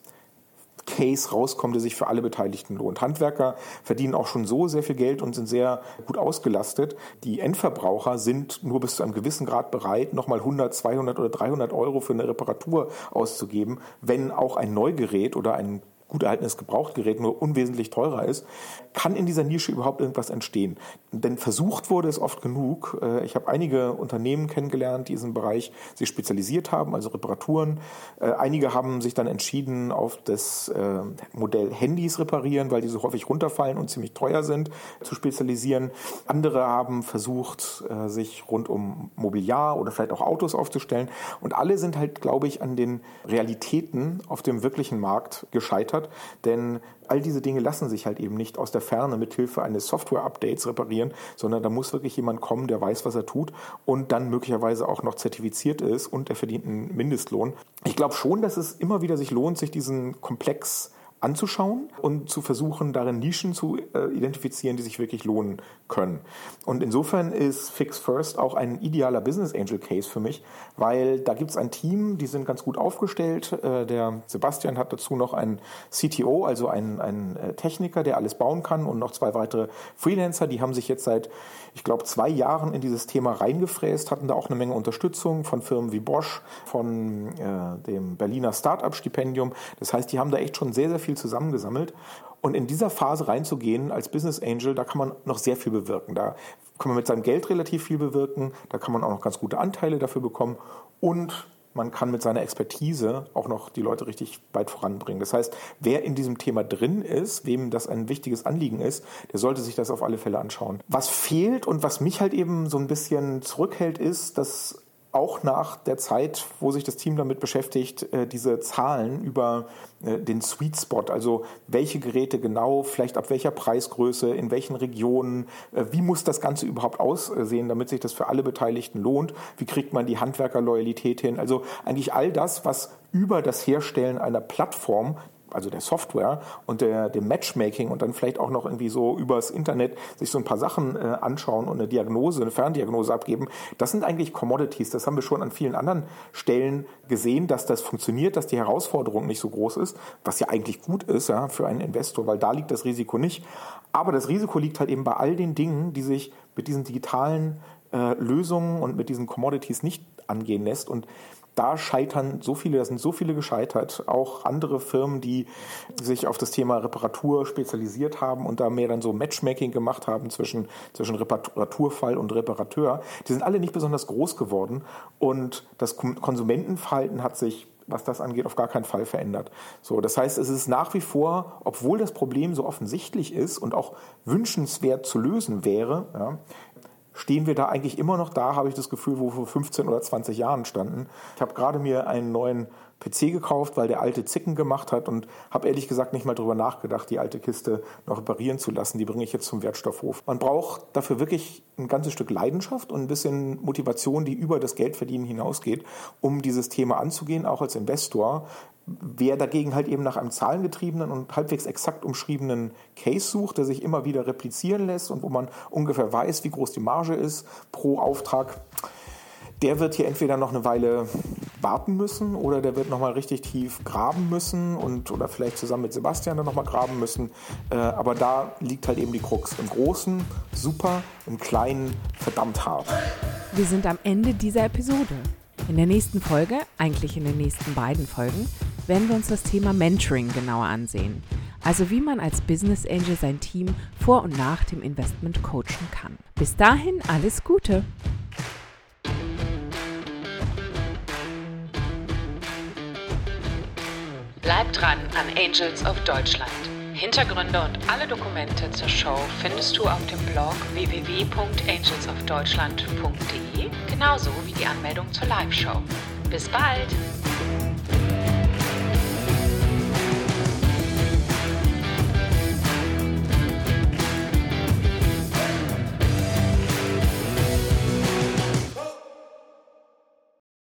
Case rauskommen, der sich für alle Beteiligten lohnt. Handwerker verdienen auch schon so sehr viel Geld und sind sehr gut ausgelastet. Die Endverbraucher sind nur bis zu einem gewissen Grad bereit, nochmal 100, 200 oder 300 Euro für eine Reparatur auszugeben, wenn auch ein Neugerät oder ein gut erhaltenes Gebrauchtgerät nur unwesentlich teurer ist, kann in dieser Nische überhaupt irgendwas entstehen? Denn versucht wurde es oft genug. Äh, ich habe einige Unternehmen kennengelernt, die in diesem Bereich sich spezialisiert haben, also Reparaturen. Äh, einige haben sich dann entschieden, auf das äh, Modell Handys reparieren, weil die so häufig runterfallen und ziemlich teuer sind, zu spezialisieren. Andere haben versucht, sich rund um Mobiliar oder vielleicht auch Autos aufzustellen. Und alle sind halt, glaube ich, an den Realitäten auf dem wirklichen Markt gescheitert. Denn all diese Dinge lassen sich halt eben nicht aus der Ferne mit Hilfe eines Software-Updates reparieren, sondern da muss wirklich jemand kommen, der weiß, was er tut und dann möglicherweise auch noch zertifiziert ist und er verdient einen Mindestlohn. Ich glaube schon, dass es immer wieder sich lohnt, sich diesen Komplex anzuschauen und zu versuchen, darin Nischen zu äh, identifizieren, die sich wirklich lohnen können. Und insofern ist Fix First auch ein idealer Business Angel Case für mich, weil da gibt es ein Team, die sind ganz gut aufgestellt. Äh, der Sebastian hat dazu noch einen CTO, also einen, einen äh, Techniker, der alles bauen kann und noch zwei weitere Freelancer, die haben sich jetzt seit, ich glaube, zwei Jahren in dieses Thema reingefräst, hatten da auch eine Menge Unterstützung von Firmen wie Bosch, von äh, dem Berliner Startup-Stipendium. Das heißt, die haben da echt schon sehr, sehr viel viel zusammengesammelt. Und in dieser Phase reinzugehen als Business Angel, da kann man noch sehr viel bewirken. Da kann man mit seinem Geld relativ viel bewirken. Da kann man auch noch ganz gute Anteile dafür bekommen. Und man kann mit seiner Expertise auch noch die Leute richtig weit voranbringen. Das heißt, wer in diesem Thema drin ist, wem das ein wichtiges Anliegen ist, der sollte sich das auf alle Fälle anschauen. Was fehlt und was mich halt eben so ein bisschen zurückhält, ist, dass auch nach der Zeit, wo sich das Team damit beschäftigt, äh, diese Zahlen über äh, den Sweet Spot, also welche Geräte genau, vielleicht ab welcher Preisgröße, in welchen Regionen, äh, wie muss das Ganze überhaupt aussehen, damit sich das für alle Beteiligten lohnt, wie kriegt man die Handwerkerloyalität hin, also eigentlich all das, was über das Herstellen einer Plattform also der Software und der, dem Matchmaking und dann vielleicht auch noch irgendwie so übers Internet sich so ein paar Sachen äh, anschauen und eine Diagnose, eine Ferndiagnose abgeben, das sind eigentlich Commodities. Das haben wir schon an vielen anderen Stellen gesehen, dass das funktioniert, dass die Herausforderung nicht so groß ist, was ja eigentlich gut ist ja, für einen Investor, weil da liegt das Risiko nicht. Aber das Risiko liegt halt eben bei all den Dingen, die sich mit diesen digitalen äh, Lösungen und mit diesen Commodities nicht angehen lässt. Und da scheitern so viele, da sind so viele gescheitert. Auch andere Firmen, die sich auf das Thema Reparatur spezialisiert haben und da mehr dann so Matchmaking gemacht haben zwischen, zwischen Reparaturfall und Reparateur, die sind alle nicht besonders groß geworden. Und das Konsumentenverhalten hat sich was das angeht, auf gar keinen Fall verändert. So, das heißt, es ist nach wie vor, obwohl das Problem so offensichtlich ist und auch wünschenswert zu lösen wäre, ja, stehen wir da eigentlich immer noch da, habe ich das Gefühl, wo wir vor 15 oder 20 Jahren standen. Ich habe gerade mir einen neuen PC gekauft, weil der alte Zicken gemacht hat und habe ehrlich gesagt nicht mal darüber nachgedacht, die alte Kiste noch reparieren zu lassen. Die bringe ich jetzt zum Wertstoffhof. Man braucht dafür wirklich ein ganzes Stück Leidenschaft und ein bisschen Motivation, die über das Geldverdienen hinausgeht, um dieses Thema anzugehen, auch als Investor. Wer dagegen halt eben nach einem zahlengetriebenen und halbwegs exakt umschriebenen Case sucht, der sich immer wieder replizieren lässt und wo man ungefähr weiß, wie groß die Marge ist pro Auftrag, der wird hier entweder noch eine Weile warten müssen oder der wird nochmal richtig tief graben müssen und oder vielleicht zusammen mit Sebastian dann nochmal graben müssen. Äh, aber da liegt halt eben die Krux. Im Großen super, im Kleinen verdammt hart. Wir sind am Ende dieser Episode. In der nächsten Folge, eigentlich in den nächsten beiden Folgen, werden wir uns das Thema Mentoring genauer ansehen. Also wie man als Business Angel sein Team vor und nach dem Investment coachen kann. Bis dahin alles Gute! Bleib dran an Angels of Deutschland. Hintergründe und alle Dokumente zur Show findest du auf dem Blog www.angelsofdeutschland.de, genauso wie die Anmeldung zur Live-Show. Bis bald!